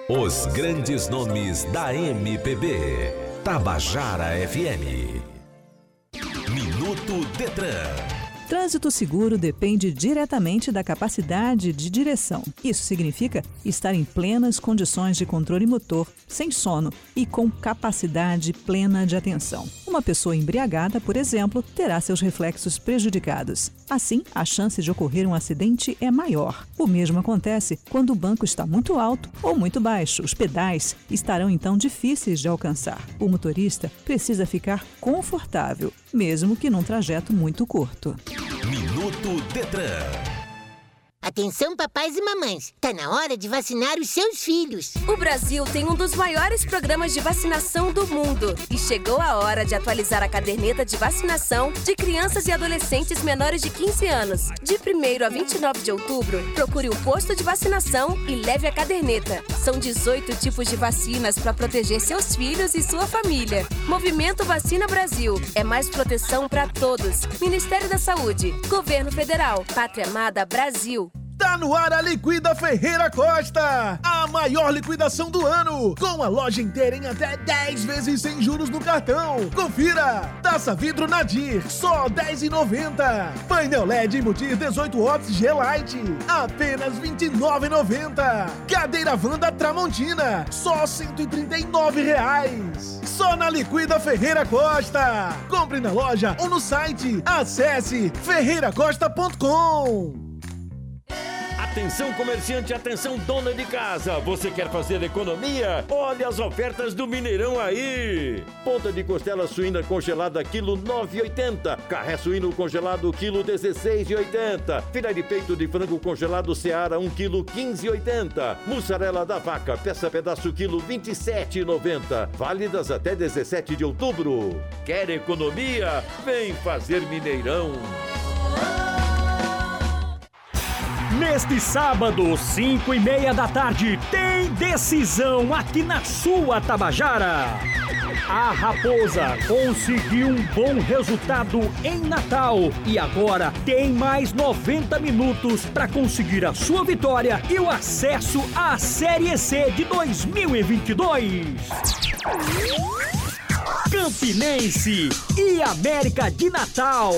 Os grandes nomes da MPB. Tabajara FM. Minuto Detran. Trânsito seguro depende diretamente da capacidade de direção. Isso significa estar em plenas condições de controle motor, sem sono e com capacidade plena de atenção. Uma pessoa embriagada, por exemplo, terá seus reflexos prejudicados. Assim, a chance de ocorrer um acidente é maior. O mesmo acontece quando o banco está muito alto ou muito baixo. Os pedais estarão então difíceis de alcançar. O motorista precisa ficar confortável, mesmo que num trajeto muito curto. Minuto Detran. Atenção, papais e mamães. Tá na hora de vacinar os seus filhos. O Brasil tem um dos maiores programas de vacinação do mundo. E chegou a hora de atualizar a caderneta de vacinação de crianças e adolescentes menores de 15 anos. De 1 a 29 de outubro, procure um posto de vacinação e leve a caderneta. São 18 tipos de vacinas para proteger seus filhos e sua família. Movimento Vacina Brasil. É mais proteção para todos. Ministério da Saúde. Governo Federal. Pátria Amada Brasil. Tá no ar a Liquida Ferreira Costa! A maior liquidação do ano! Com a loja inteira em até 10 vezes sem juros no cartão! Confira! Taça vidro Nadir, só R$10,90. Painel LED embutir 18 watts G-Lite, apenas R$29,90. Cadeira Wanda Tramontina, só R$139,00. Só na Liquida Ferreira Costa! Compre na loja ou no site. Acesse ferreiracosta.com. Atenção comerciante, atenção dona de casa. Você quer fazer economia? Olha as ofertas do Mineirão aí. Ponta de costela suína congelada quilo 9,80. Carré suíno congelado quilo 16,80. Filé de peito de frango congelado Seara 1 quilo 15,80. Mussarela da vaca peça pedaço quilo 27,90. Válidas até 17 de outubro. Quer economia? Vem fazer Mineirão. Neste sábado, 5 e meia da tarde, tem decisão aqui na sua Tabajara. A Raposa conseguiu um bom resultado em Natal e agora tem mais 90 minutos para conseguir a sua vitória e o acesso à Série C de 2022. Campinense e América de Natal.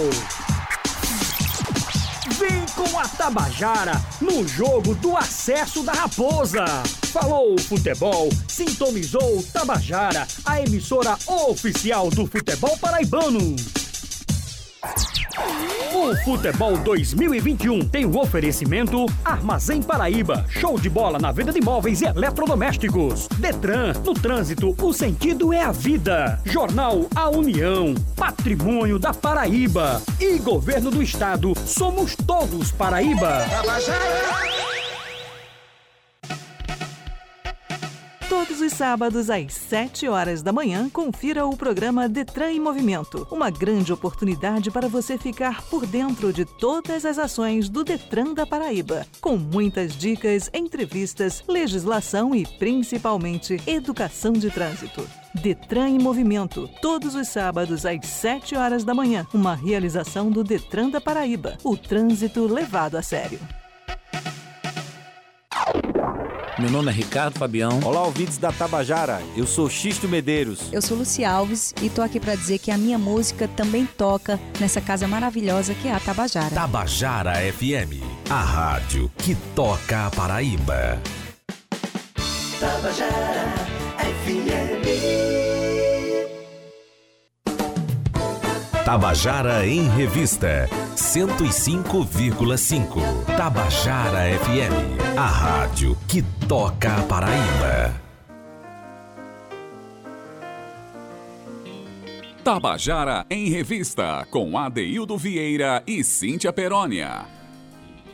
Vem com a Tabajara no jogo do acesso da Raposa. Falou futebol, sintonizou Tabajara, a emissora oficial do futebol paraibano. O Futebol 2021 tem o oferecimento Armazém Paraíba, show de bola na venda de móveis e eletrodomésticos. Detran, no trânsito, o sentido é a vida. Jornal A União, patrimônio da Paraíba. E Governo do Estado, somos todos Paraíba. Todos os sábados, às 7 horas da manhã, confira o programa Detran em Movimento. Uma grande oportunidade para você ficar por dentro de todas as ações do Detran da Paraíba. Com muitas dicas, entrevistas, legislação e, principalmente, educação de trânsito. Detran em Movimento, todos os sábados às 7 horas da manhã. Uma realização do Detran da Paraíba. O trânsito levado a sério. Meu nome é Ricardo Fabião. Olá, ouvintes da Tabajara. Eu sou Xisto Medeiros. Eu sou Luci Alves e tô aqui para dizer que a minha música também toca nessa casa maravilhosa que é a Tabajara. Tabajara FM, a rádio que toca a Paraíba. Tabajara FM. Tabajara em Revista, 105,5. Tabajara FM, a rádio que toca a Paraíba. Tabajara em Revista, com Adeildo Vieira e Cíntia Perónia.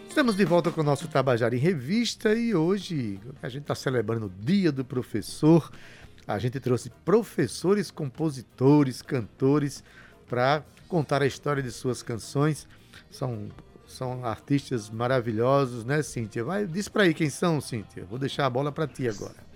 Estamos de volta com o nosso Tabajara em Revista e hoje a gente está celebrando o Dia do Professor. A gente trouxe professores, compositores, cantores para contar a história de suas canções. São, são artistas maravilhosos, né, Cíntia? Vai, diz para aí quem são, Cíntia. Vou deixar a bola para ti agora.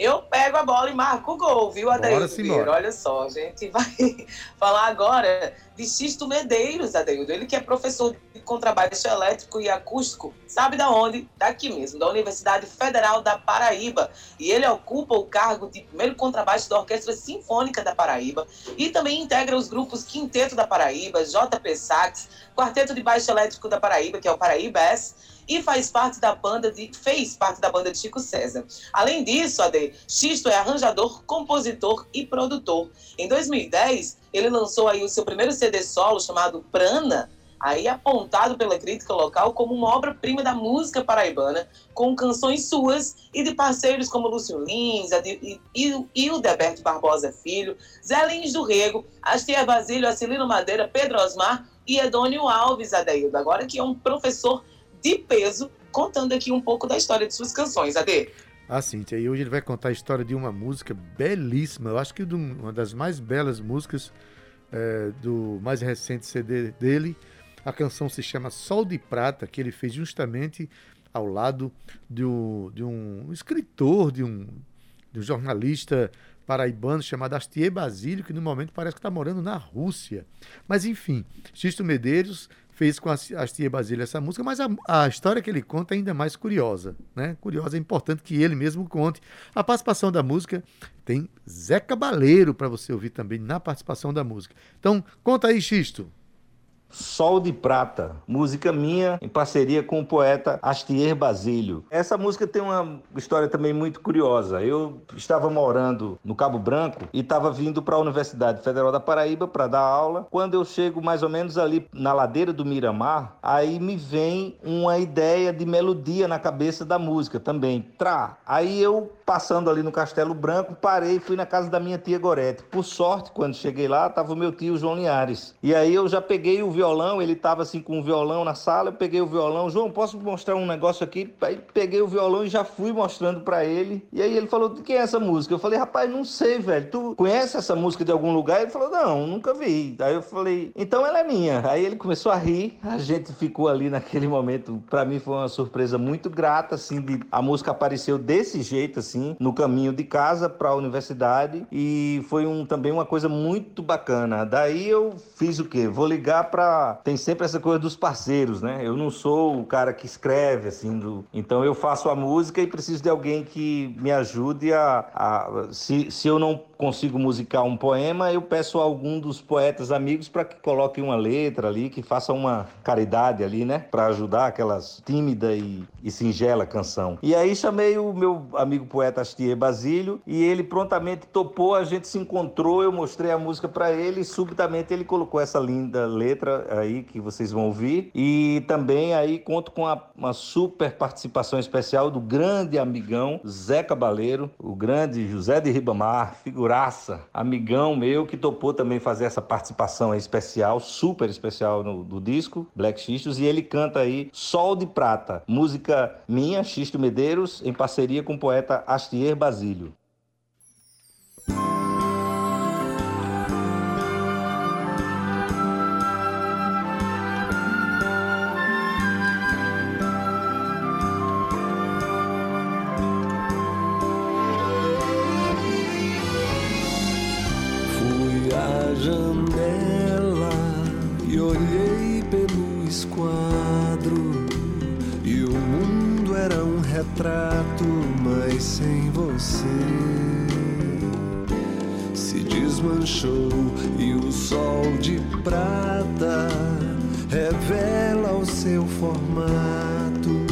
Eu pego a bola e marco o gol, viu, Adeildo Vieira? Olha só, a gente vai falar agora de Xisto Medeiros, Adeildo. Ele que é professor de contrabaixo elétrico e acústico, sabe da onde? Daqui mesmo, da Universidade Federal da Paraíba. E ele ocupa o cargo de primeiro contrabaixo da Orquestra Sinfônica da Paraíba e também integra os grupos Quinteto da Paraíba, JP Sax, Quarteto de Baixo Elétrico da Paraíba, que é o Paraíba S, e faz parte da banda de fez parte da banda de Chico César. Além disso, Ade, Xisto é arranjador, compositor e produtor. Em 2010, ele lançou aí o seu primeiro CD solo chamado Prana, aí apontado pela crítica local como uma obra-prima da música paraibana, com canções suas e de parceiros como Lúcio Lins Adi- e, e, e o Deberto Barbosa Filho, Zé Lins do Rego, Astia Basílio, Acilino Madeira, Pedro Osmar e Edônio Alves Adeildo, agora que é um professor de peso, contando aqui um pouco da história de suas canções, Ade. Ah, Cíntia, e hoje ele vai contar a história de uma música belíssima, eu acho que um- uma das mais belas músicas eh, do mais recente CD dele. A canção se chama Sol de Prata, que ele fez justamente ao lado de um, de um escritor, de um, de um jornalista paraibano chamado Astier Basílio, que no momento parece que está morando na Rússia. Mas enfim, Xisto Medeiros fez com a Astier Basílio essa música, mas a, a história que ele conta é ainda mais curiosa. Né? Curiosa, é importante que ele mesmo conte. A participação da música tem Zé Cabaleiro para você ouvir também na participação da música. Então, conta aí, Xisto. Sol de Prata, música minha em parceria com o poeta Astier Basílio. Essa música tem uma história também muito curiosa. Eu estava morando no Cabo Branco e estava vindo para a Universidade Federal da Paraíba para dar aula. Quando eu chego mais ou menos ali na ladeira do Miramar, aí me vem uma ideia de melodia na cabeça da música também. Trá. Aí eu passando ali no Castelo Branco, parei e fui na casa da minha tia Gorete. Por sorte, quando cheguei lá, estava o meu tio João Linhares. E aí eu já peguei o violão, ele tava assim com o violão na sala, eu peguei o violão, João, posso mostrar um negócio aqui? Aí peguei o violão e já fui mostrando para ele. E aí ele falou, de quem é essa música? Eu falei, rapaz, não sei, velho. Tu conhece essa música de algum lugar? Ele falou, não, nunca vi. Aí eu falei, então ela é minha. Aí ele começou a rir, a gente ficou ali naquele momento. Para mim foi uma surpresa muito grata, assim, de a música apareceu desse jeito, assim, no caminho de casa para a universidade. E foi um, também uma coisa muito bacana. Daí eu fiz o quê? Vou ligar para. Tem sempre essa coisa dos parceiros, né? Eu não sou o cara que escreve, assim, do... então eu faço a música e preciso de alguém que me ajude a. a... Se, se eu não consigo musicar um poema, eu peço a algum dos poetas amigos para que coloque uma letra ali, que faça uma caridade ali, né? Para ajudar aquelas tímida e, e singela canção. E aí chamei o meu amigo poeta Astier Basílio e ele prontamente topou, a gente se encontrou, eu mostrei a música para ele e subitamente ele colocou essa linda letra aí que vocês vão ouvir. E também aí conto com a, uma super participação especial do grande amigão Zé Cabaleiro, o grande José de Ribamar, figura figuraça, amigão meu, que topou também fazer essa participação especial, super especial no, do disco, Black Xistos, e ele canta aí Sol de Prata, música minha, Xisto Medeiros, em parceria com o poeta Astier Basílio. Prata revela o seu formato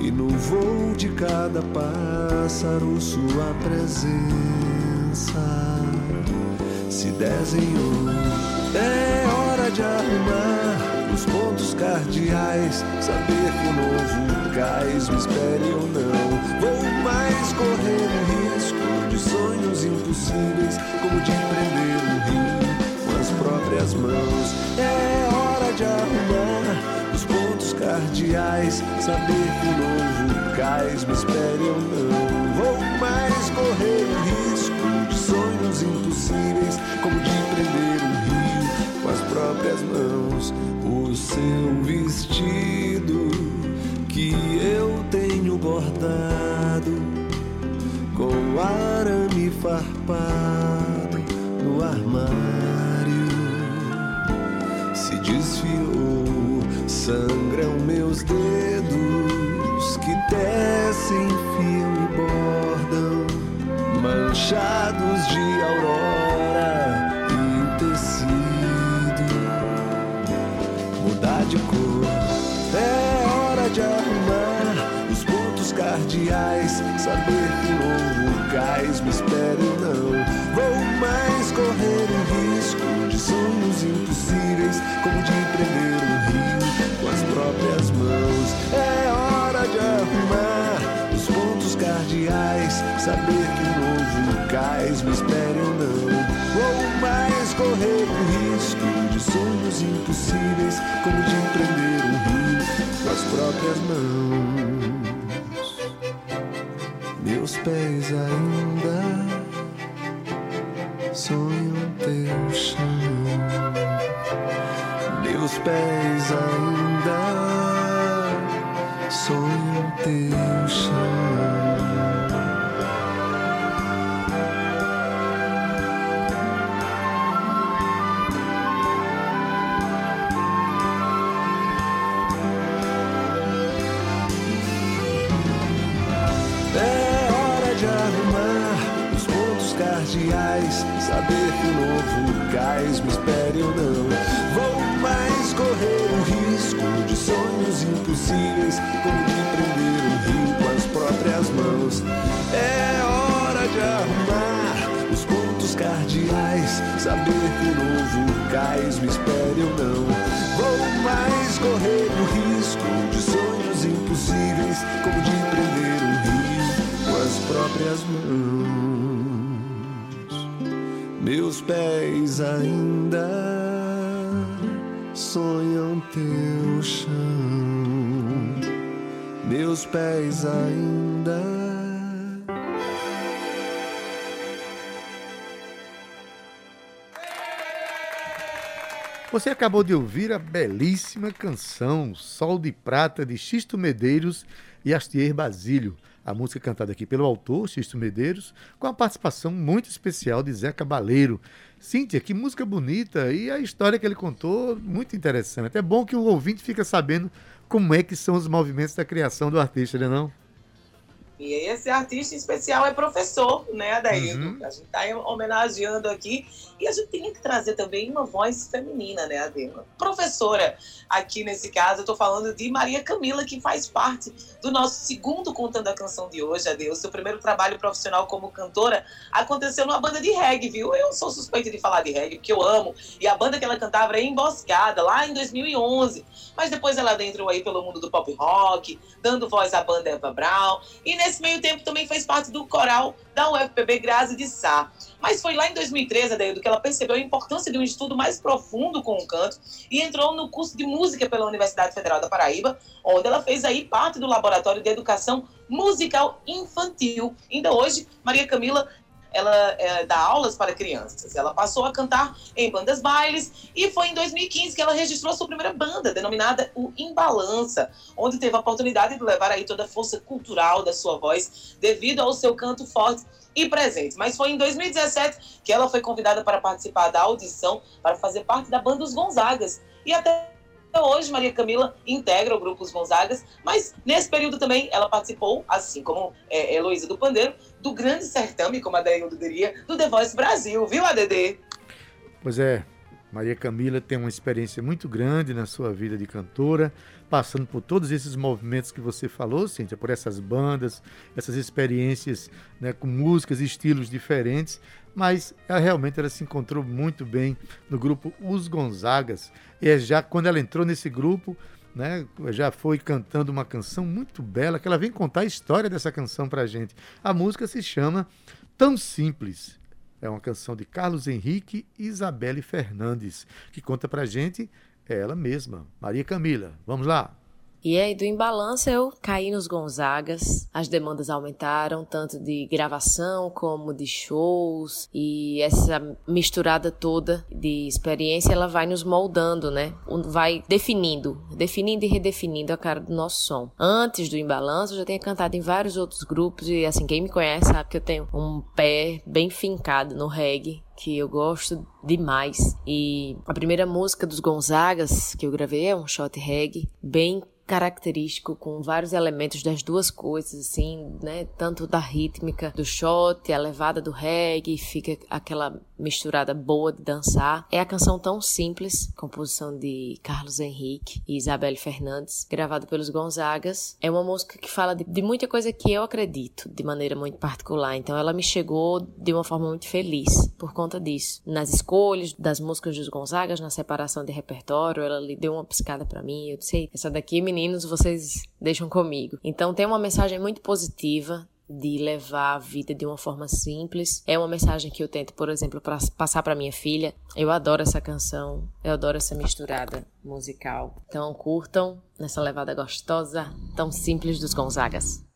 e no voo de cada pássaro sua presença se desenhou. É hora de arrumar os pontos cardeais, saber que o novo cais espere ou não. Vou mais correr o risco de sonhos impossíveis, como de prender um rio próprias mãos. É hora de arrumar os pontos cardeais, saber que o novo cais me espere ou não. Vou mais correr o risco de sonhos impossíveis, como de prender um rio com as próprias mãos. O seu vestido que eu tenho bordado com arame farpado sangram meus dedos que tecem fio e bordam manchados de aurora e tecido mudar de cor é hora de arrumar os pontos cardeais. Saber que novo cais me espere não. Vou mais correr o risco de sonhos impossíveis, como de sonhos impossíveis, como de empreender um rio com as próprias mãos. Meus pés ainda sonham teu chão. Meus pés ainda sonham teu chão. Que o novo cais me espere ou não. Vou mais correr o risco de sonhos impossíveis, como de prender um rio com as próprias mãos. É hora de arrumar os pontos cardeais, saber que o novo cais me espere ou não. Vou mais correr o risco de sonhos impossíveis, como de prender um rio com as próprias mãos meus pés ainda sonham teu chão, meus pés ainda. Você acabou de ouvir a belíssima canção Sol de Prata de Xisto Medeiros e Astier Basílio. A música cantada aqui pelo autor, Xisto Medeiros, com a participação muito especial de Zé Cabaleiro. Cíntia, que música bonita e a história que ele contou, muito interessante. É bom que o ouvinte fica sabendo como é que são os movimentos da criação do artista, né não? E esse artista em especial é professor, né, Adaildo? Uhum. A gente está homenageando aqui. E a gente tem que trazer também uma voz feminina, né, Adema? Professora, aqui nesse caso, eu estou falando de Maria Camila, que faz parte do nosso segundo Contando a Canção de hoje, Adeus. Seu primeiro trabalho profissional como cantora aconteceu numa banda de reggae, viu? Eu sou suspeita de falar de reggae, porque eu amo. E a banda que ela cantava era Emboscada, lá em 2011. Mas depois ela adentrou aí pelo mundo do pop rock, dando voz à banda Eva Brown. E nesse nesse meio tempo também fez parte do coral da UFPB Grazi de Sá. Mas foi lá em 2013, Adaildo, que ela percebeu a importância de um estudo mais profundo com o canto e entrou no curso de música pela Universidade Federal da Paraíba, onde ela fez aí parte do Laboratório de Educação Musical Infantil. Ainda hoje, Maria Camila ela é, dá aulas para crianças. Ela passou a cantar em bandas bailes e foi em 2015 que ela registrou sua primeira banda, denominada o Imbalança, onde teve a oportunidade de levar aí toda a força cultural da sua voz devido ao seu canto forte e presente. Mas foi em 2017 que ela foi convidada para participar da audição para fazer parte da banda Os Gonzagas. E até hoje, Maria Camila integra o grupo Os Gonzagas, mas nesse período também ela participou, assim como é, Heloísa do Pandeiro, do grande certame, como a Daildo diria, do The Voice Brasil, viu, ADD? Pois é, Maria Camila tem uma experiência muito grande na sua vida de cantora, passando por todos esses movimentos que você falou, Cíntia, por essas bandas, essas experiências né, com músicas e estilos diferentes, mas ela realmente ela se encontrou muito bem no grupo Os Gonzagas. E é já quando ela entrou nesse grupo, né, já foi cantando uma canção muito bela, que ela vem contar a história dessa canção pra gente. A música se chama Tão Simples. É uma canção de Carlos Henrique e Isabelle Fernandes, que conta pra gente ela mesma, Maria Camila. Vamos lá. E aí, do Embalança, eu caí nos Gonzagas. As demandas aumentaram, tanto de gravação como de shows. E essa misturada toda de experiência, ela vai nos moldando, né? Vai definindo, definindo e redefinindo a cara do nosso som. Antes do Embalança, eu já tinha cantado em vários outros grupos. E assim, quem me conhece sabe que eu tenho um pé bem fincado no reggae que eu gosto demais. E a primeira música dos Gonzagas que eu gravei é um shot reggae, bem característico com vários elementos das duas coisas, assim, né? Tanto da rítmica do shot, a levada do reggae, fica aquela misturada boa de dançar. É a canção tão simples, composição de Carlos Henrique e Isabelle Fernandes, gravada pelos Gonzagas. É uma música que fala de, de muita coisa que eu acredito, de maneira muito particular. Então ela me chegou de uma forma muito feliz por conta disso. Nas escolhas das músicas dos Gonzagas, na separação de repertório, ela lhe deu uma piscada para mim. Eu disse, essa daqui, menina meninos, vocês deixam comigo. Então tem uma mensagem muito positiva de levar a vida de uma forma simples. É uma mensagem que eu tento, por exemplo, para passar para minha filha. Eu adoro essa canção, eu adoro essa misturada musical. Então curtam nessa levada gostosa, tão simples dos Gonzagas.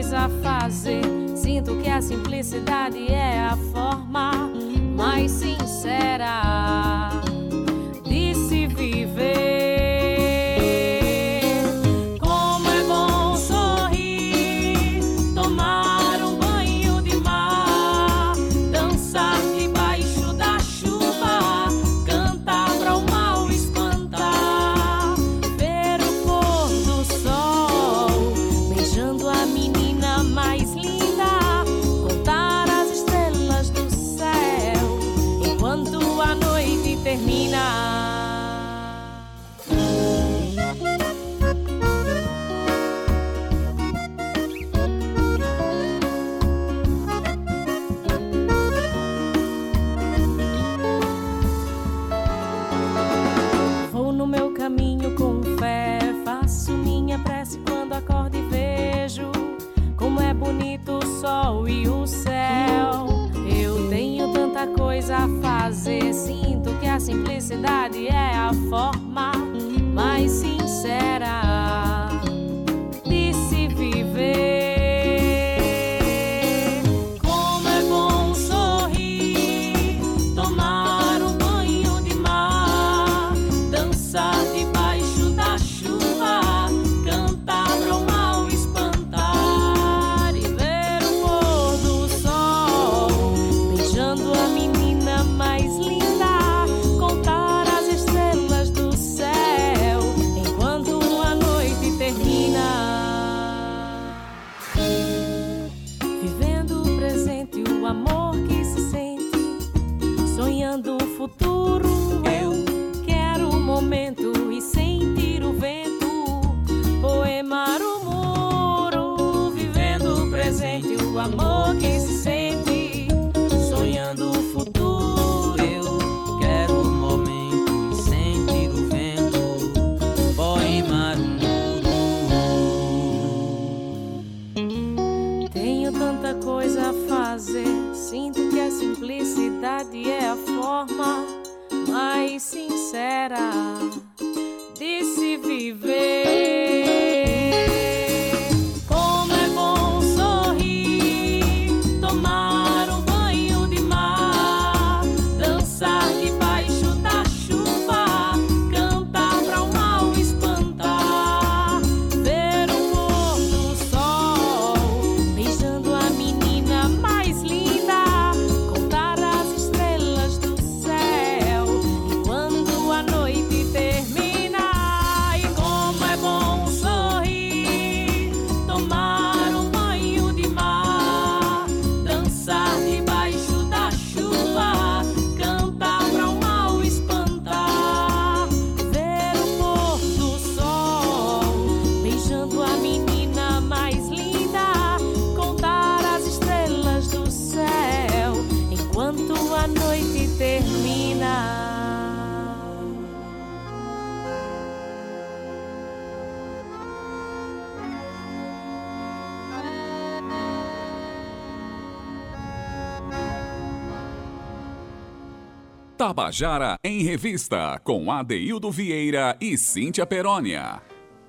Coisa a fazer. Sinto que a simplicidade é a forma mais sincera simplicidade é a forma mais sincera amor que se sente, sonhando o futuro. Eu quero o momento e sentir o vento, poemar o Tenho tanta coisa a fazer. Sinto que a simplicidade é a forma mais sincera Tabajara em Revista, com Adeildo Vieira e Cíntia Perónia.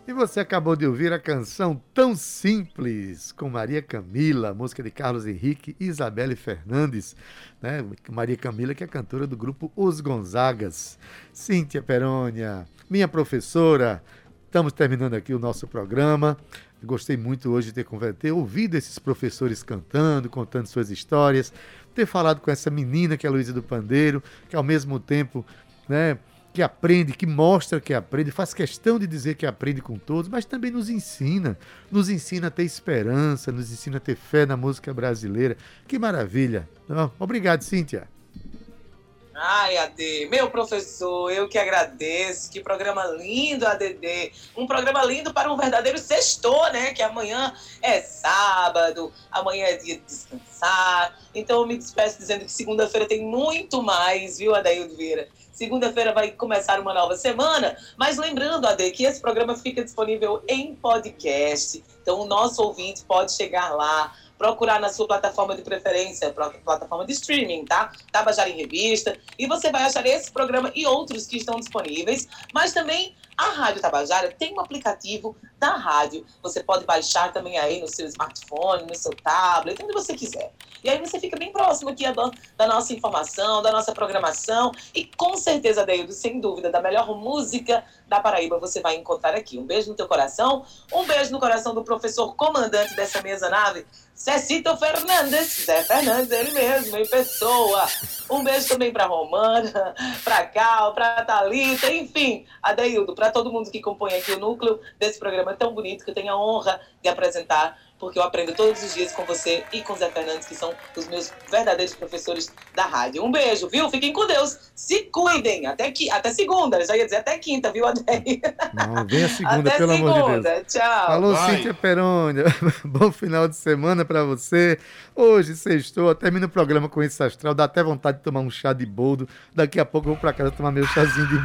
E você acabou de ouvir a canção Tão Simples, com Maria Camila, música de Carlos Henrique e Isabelle Fernandes. Né? Maria Camila, que é cantora do grupo Os Gonzagas. Cíntia Perônia, minha professora, estamos terminando aqui o nosso programa. Gostei muito hoje de ter, ter ouvido esses professores cantando, contando suas histórias, ter falado com essa menina que é a Luísa do Pandeiro, que ao mesmo tempo, né, que aprende, que mostra que aprende, faz questão de dizer que aprende com todos, mas também nos ensina, nos ensina a ter esperança, nos ensina a ter fé na música brasileira. Que maravilha! Não, Obrigado, Cíntia. Ai, AD, meu professor, eu que agradeço. Que programa lindo, ADD. Um programa lindo para um verdadeiro sextor, né? Que amanhã é sábado, amanhã é dia de descansar. Então eu me despeço dizendo que segunda-feira tem muito mais, viu, Adaildo Vieira? Segunda-feira vai começar uma nova semana, mas lembrando, Ade, que esse programa fica disponível em podcast. Então o nosso ouvinte pode chegar lá, procurar na sua plataforma de preferência, pla- plataforma de streaming, tá? Tabajara em Revista. E você vai achar esse programa e outros que estão disponíveis. Mas também a Rádio Tabajara tem um aplicativo da rádio. Você pode baixar também aí no seu smartphone, no seu tablet, onde você quiser. E aí você fica bem próximo aqui da nossa informação, da nossa programação. E com certeza, Deildo, sem dúvida, da melhor música da Paraíba você vai encontrar aqui. Um beijo no teu coração. Um beijo no coração do professor comandante dessa mesa nave, Cecito Fernandes. Zé Fernandes, ele mesmo, em pessoa. Um beijo também para Romana, para Cal, para Thalita, enfim, Adeildo, para todo mundo que compõe aqui o núcleo desse programa tão bonito que eu tenho a honra de apresentar, porque eu aprendo todos os dias com você e com Zé Fernandes, que são os meus verdadeiros professores da rádio. Um beijo, viu? Fiquem com Deus. Se cuidem. Até, qui- até segunda. Já ia dizer até quinta, viu, Adei? Não, vem a segunda, Até pelo amor de segunda. Deus. Tchau. Falou, Vai. Cíntia Perônia. Bom final de semana pra você. Hoje, sextou, termina o programa com esse astral. Dá até vontade de tomar um chá de boldo. Daqui a pouco eu vou pra casa tomar meu chazinho de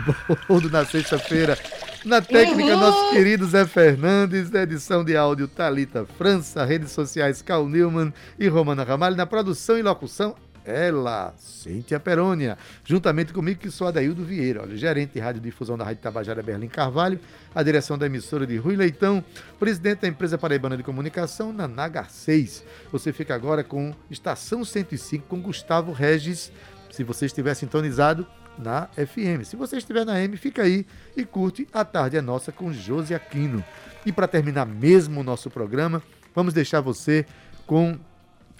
boldo na sexta-feira. Na técnica, Uhum. nosso querido Zé Fernandes. Na edição de áudio, Talita França. Redes sociais, Cal Newman e Romana Ramalho. Na produção e locução, ela, Cíntia Perônia, juntamente comigo que sou Adaildo Vieira, olha, gerente de radiodifusão da Rádio Tabajara Berlim Carvalho, a direção da emissora de Rui Leitão, presidente da empresa Paraibana de Comunicação, Nanaga 6. Você fica agora com Estação 105 com Gustavo Regis, se você estiver sintonizado na FM. Se você estiver na M, fica aí e curte A Tarde é Nossa com Josi Aquino. E para terminar mesmo o nosso programa, vamos deixar você com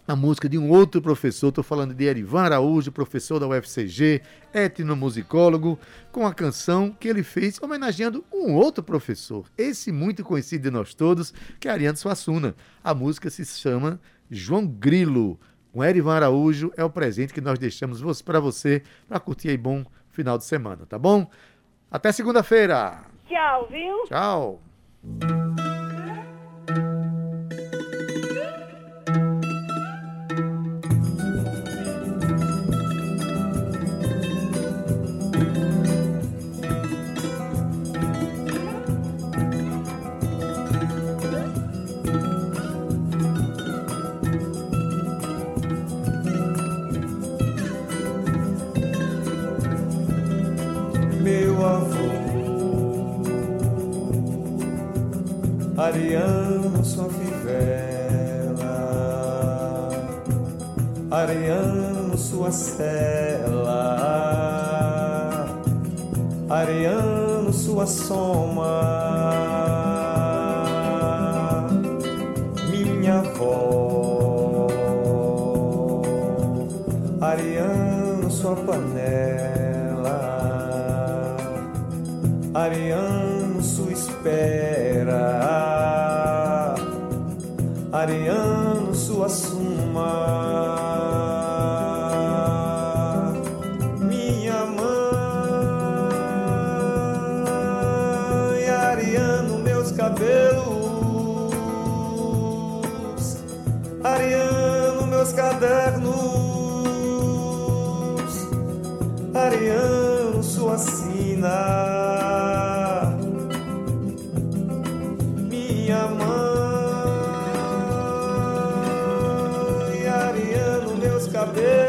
a música de um outro professor, estou falando de Erivan Araújo, professor da UFCG, etnomusicólogo, com a canção que ele fez homenageando um outro professor, esse muito conhecido de nós todos, que é Ariano Suassuna. A música se chama João Grilo. Com Erivan Araújo é o presente que nós deixamos para você, para curtir aí bom final de semana, tá bom? Até segunda-feira. Tchau, viu? Tchau. Ariano, sua fivela, Ariano, sua cela, Ariano, sua soma, minha avó, Ariano, sua panela. Ariano, sua espera. Ariano,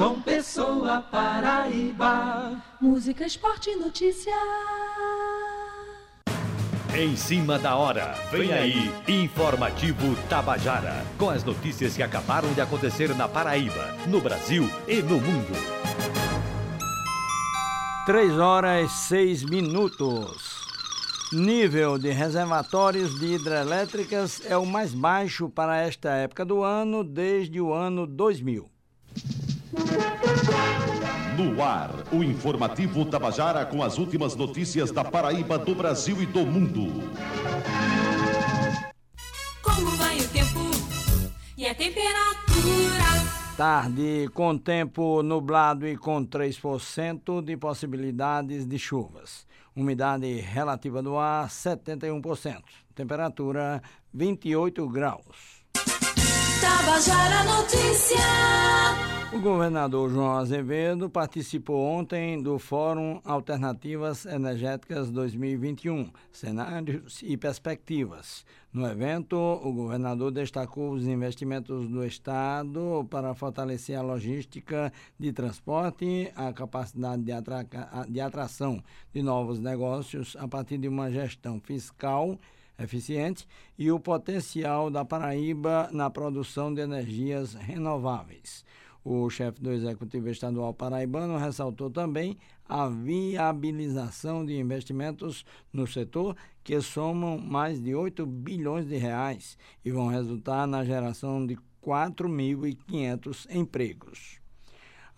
João Pessoa, Paraíba. Música, esporte e notícia. Em cima da hora, vem aí, Informativo Tabajara, com as notícias que acabaram de acontecer na Paraíba, no Brasil e no mundo. 3 horas 6 minutos. Nível de reservatórios de hidrelétricas é o mais baixo para esta época do ano desde o ano 2000. No ar, o informativo Tabajara com as últimas notícias da Paraíba, do Brasil e do mundo. Como vai o tempo e a temperatura? Tarde com tempo nublado e com 3% de possibilidades de chuvas. Umidade relativa do ar 71%. Temperatura 28 graus. Tabajara Notícia. O governador João Azevedo participou ontem do Fórum Alternativas Energéticas 2021, Cenários e Perspectivas. No evento, o governador destacou os investimentos do Estado para fortalecer a logística de transporte, a capacidade de, atraca, de atração de novos negócios a partir de uma gestão fiscal eficiente e o potencial da Paraíba na produção de energias renováveis. O chefe do Executivo Estadual Paraibano ressaltou também a viabilização de investimentos no setor que somam mais de 8 bilhões de reais e vão resultar na geração de 4.500 empregos.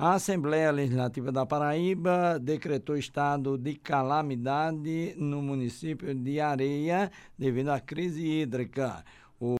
A Assembleia Legislativa da Paraíba decretou estado de calamidade no município de Areia devido à crise hídrica.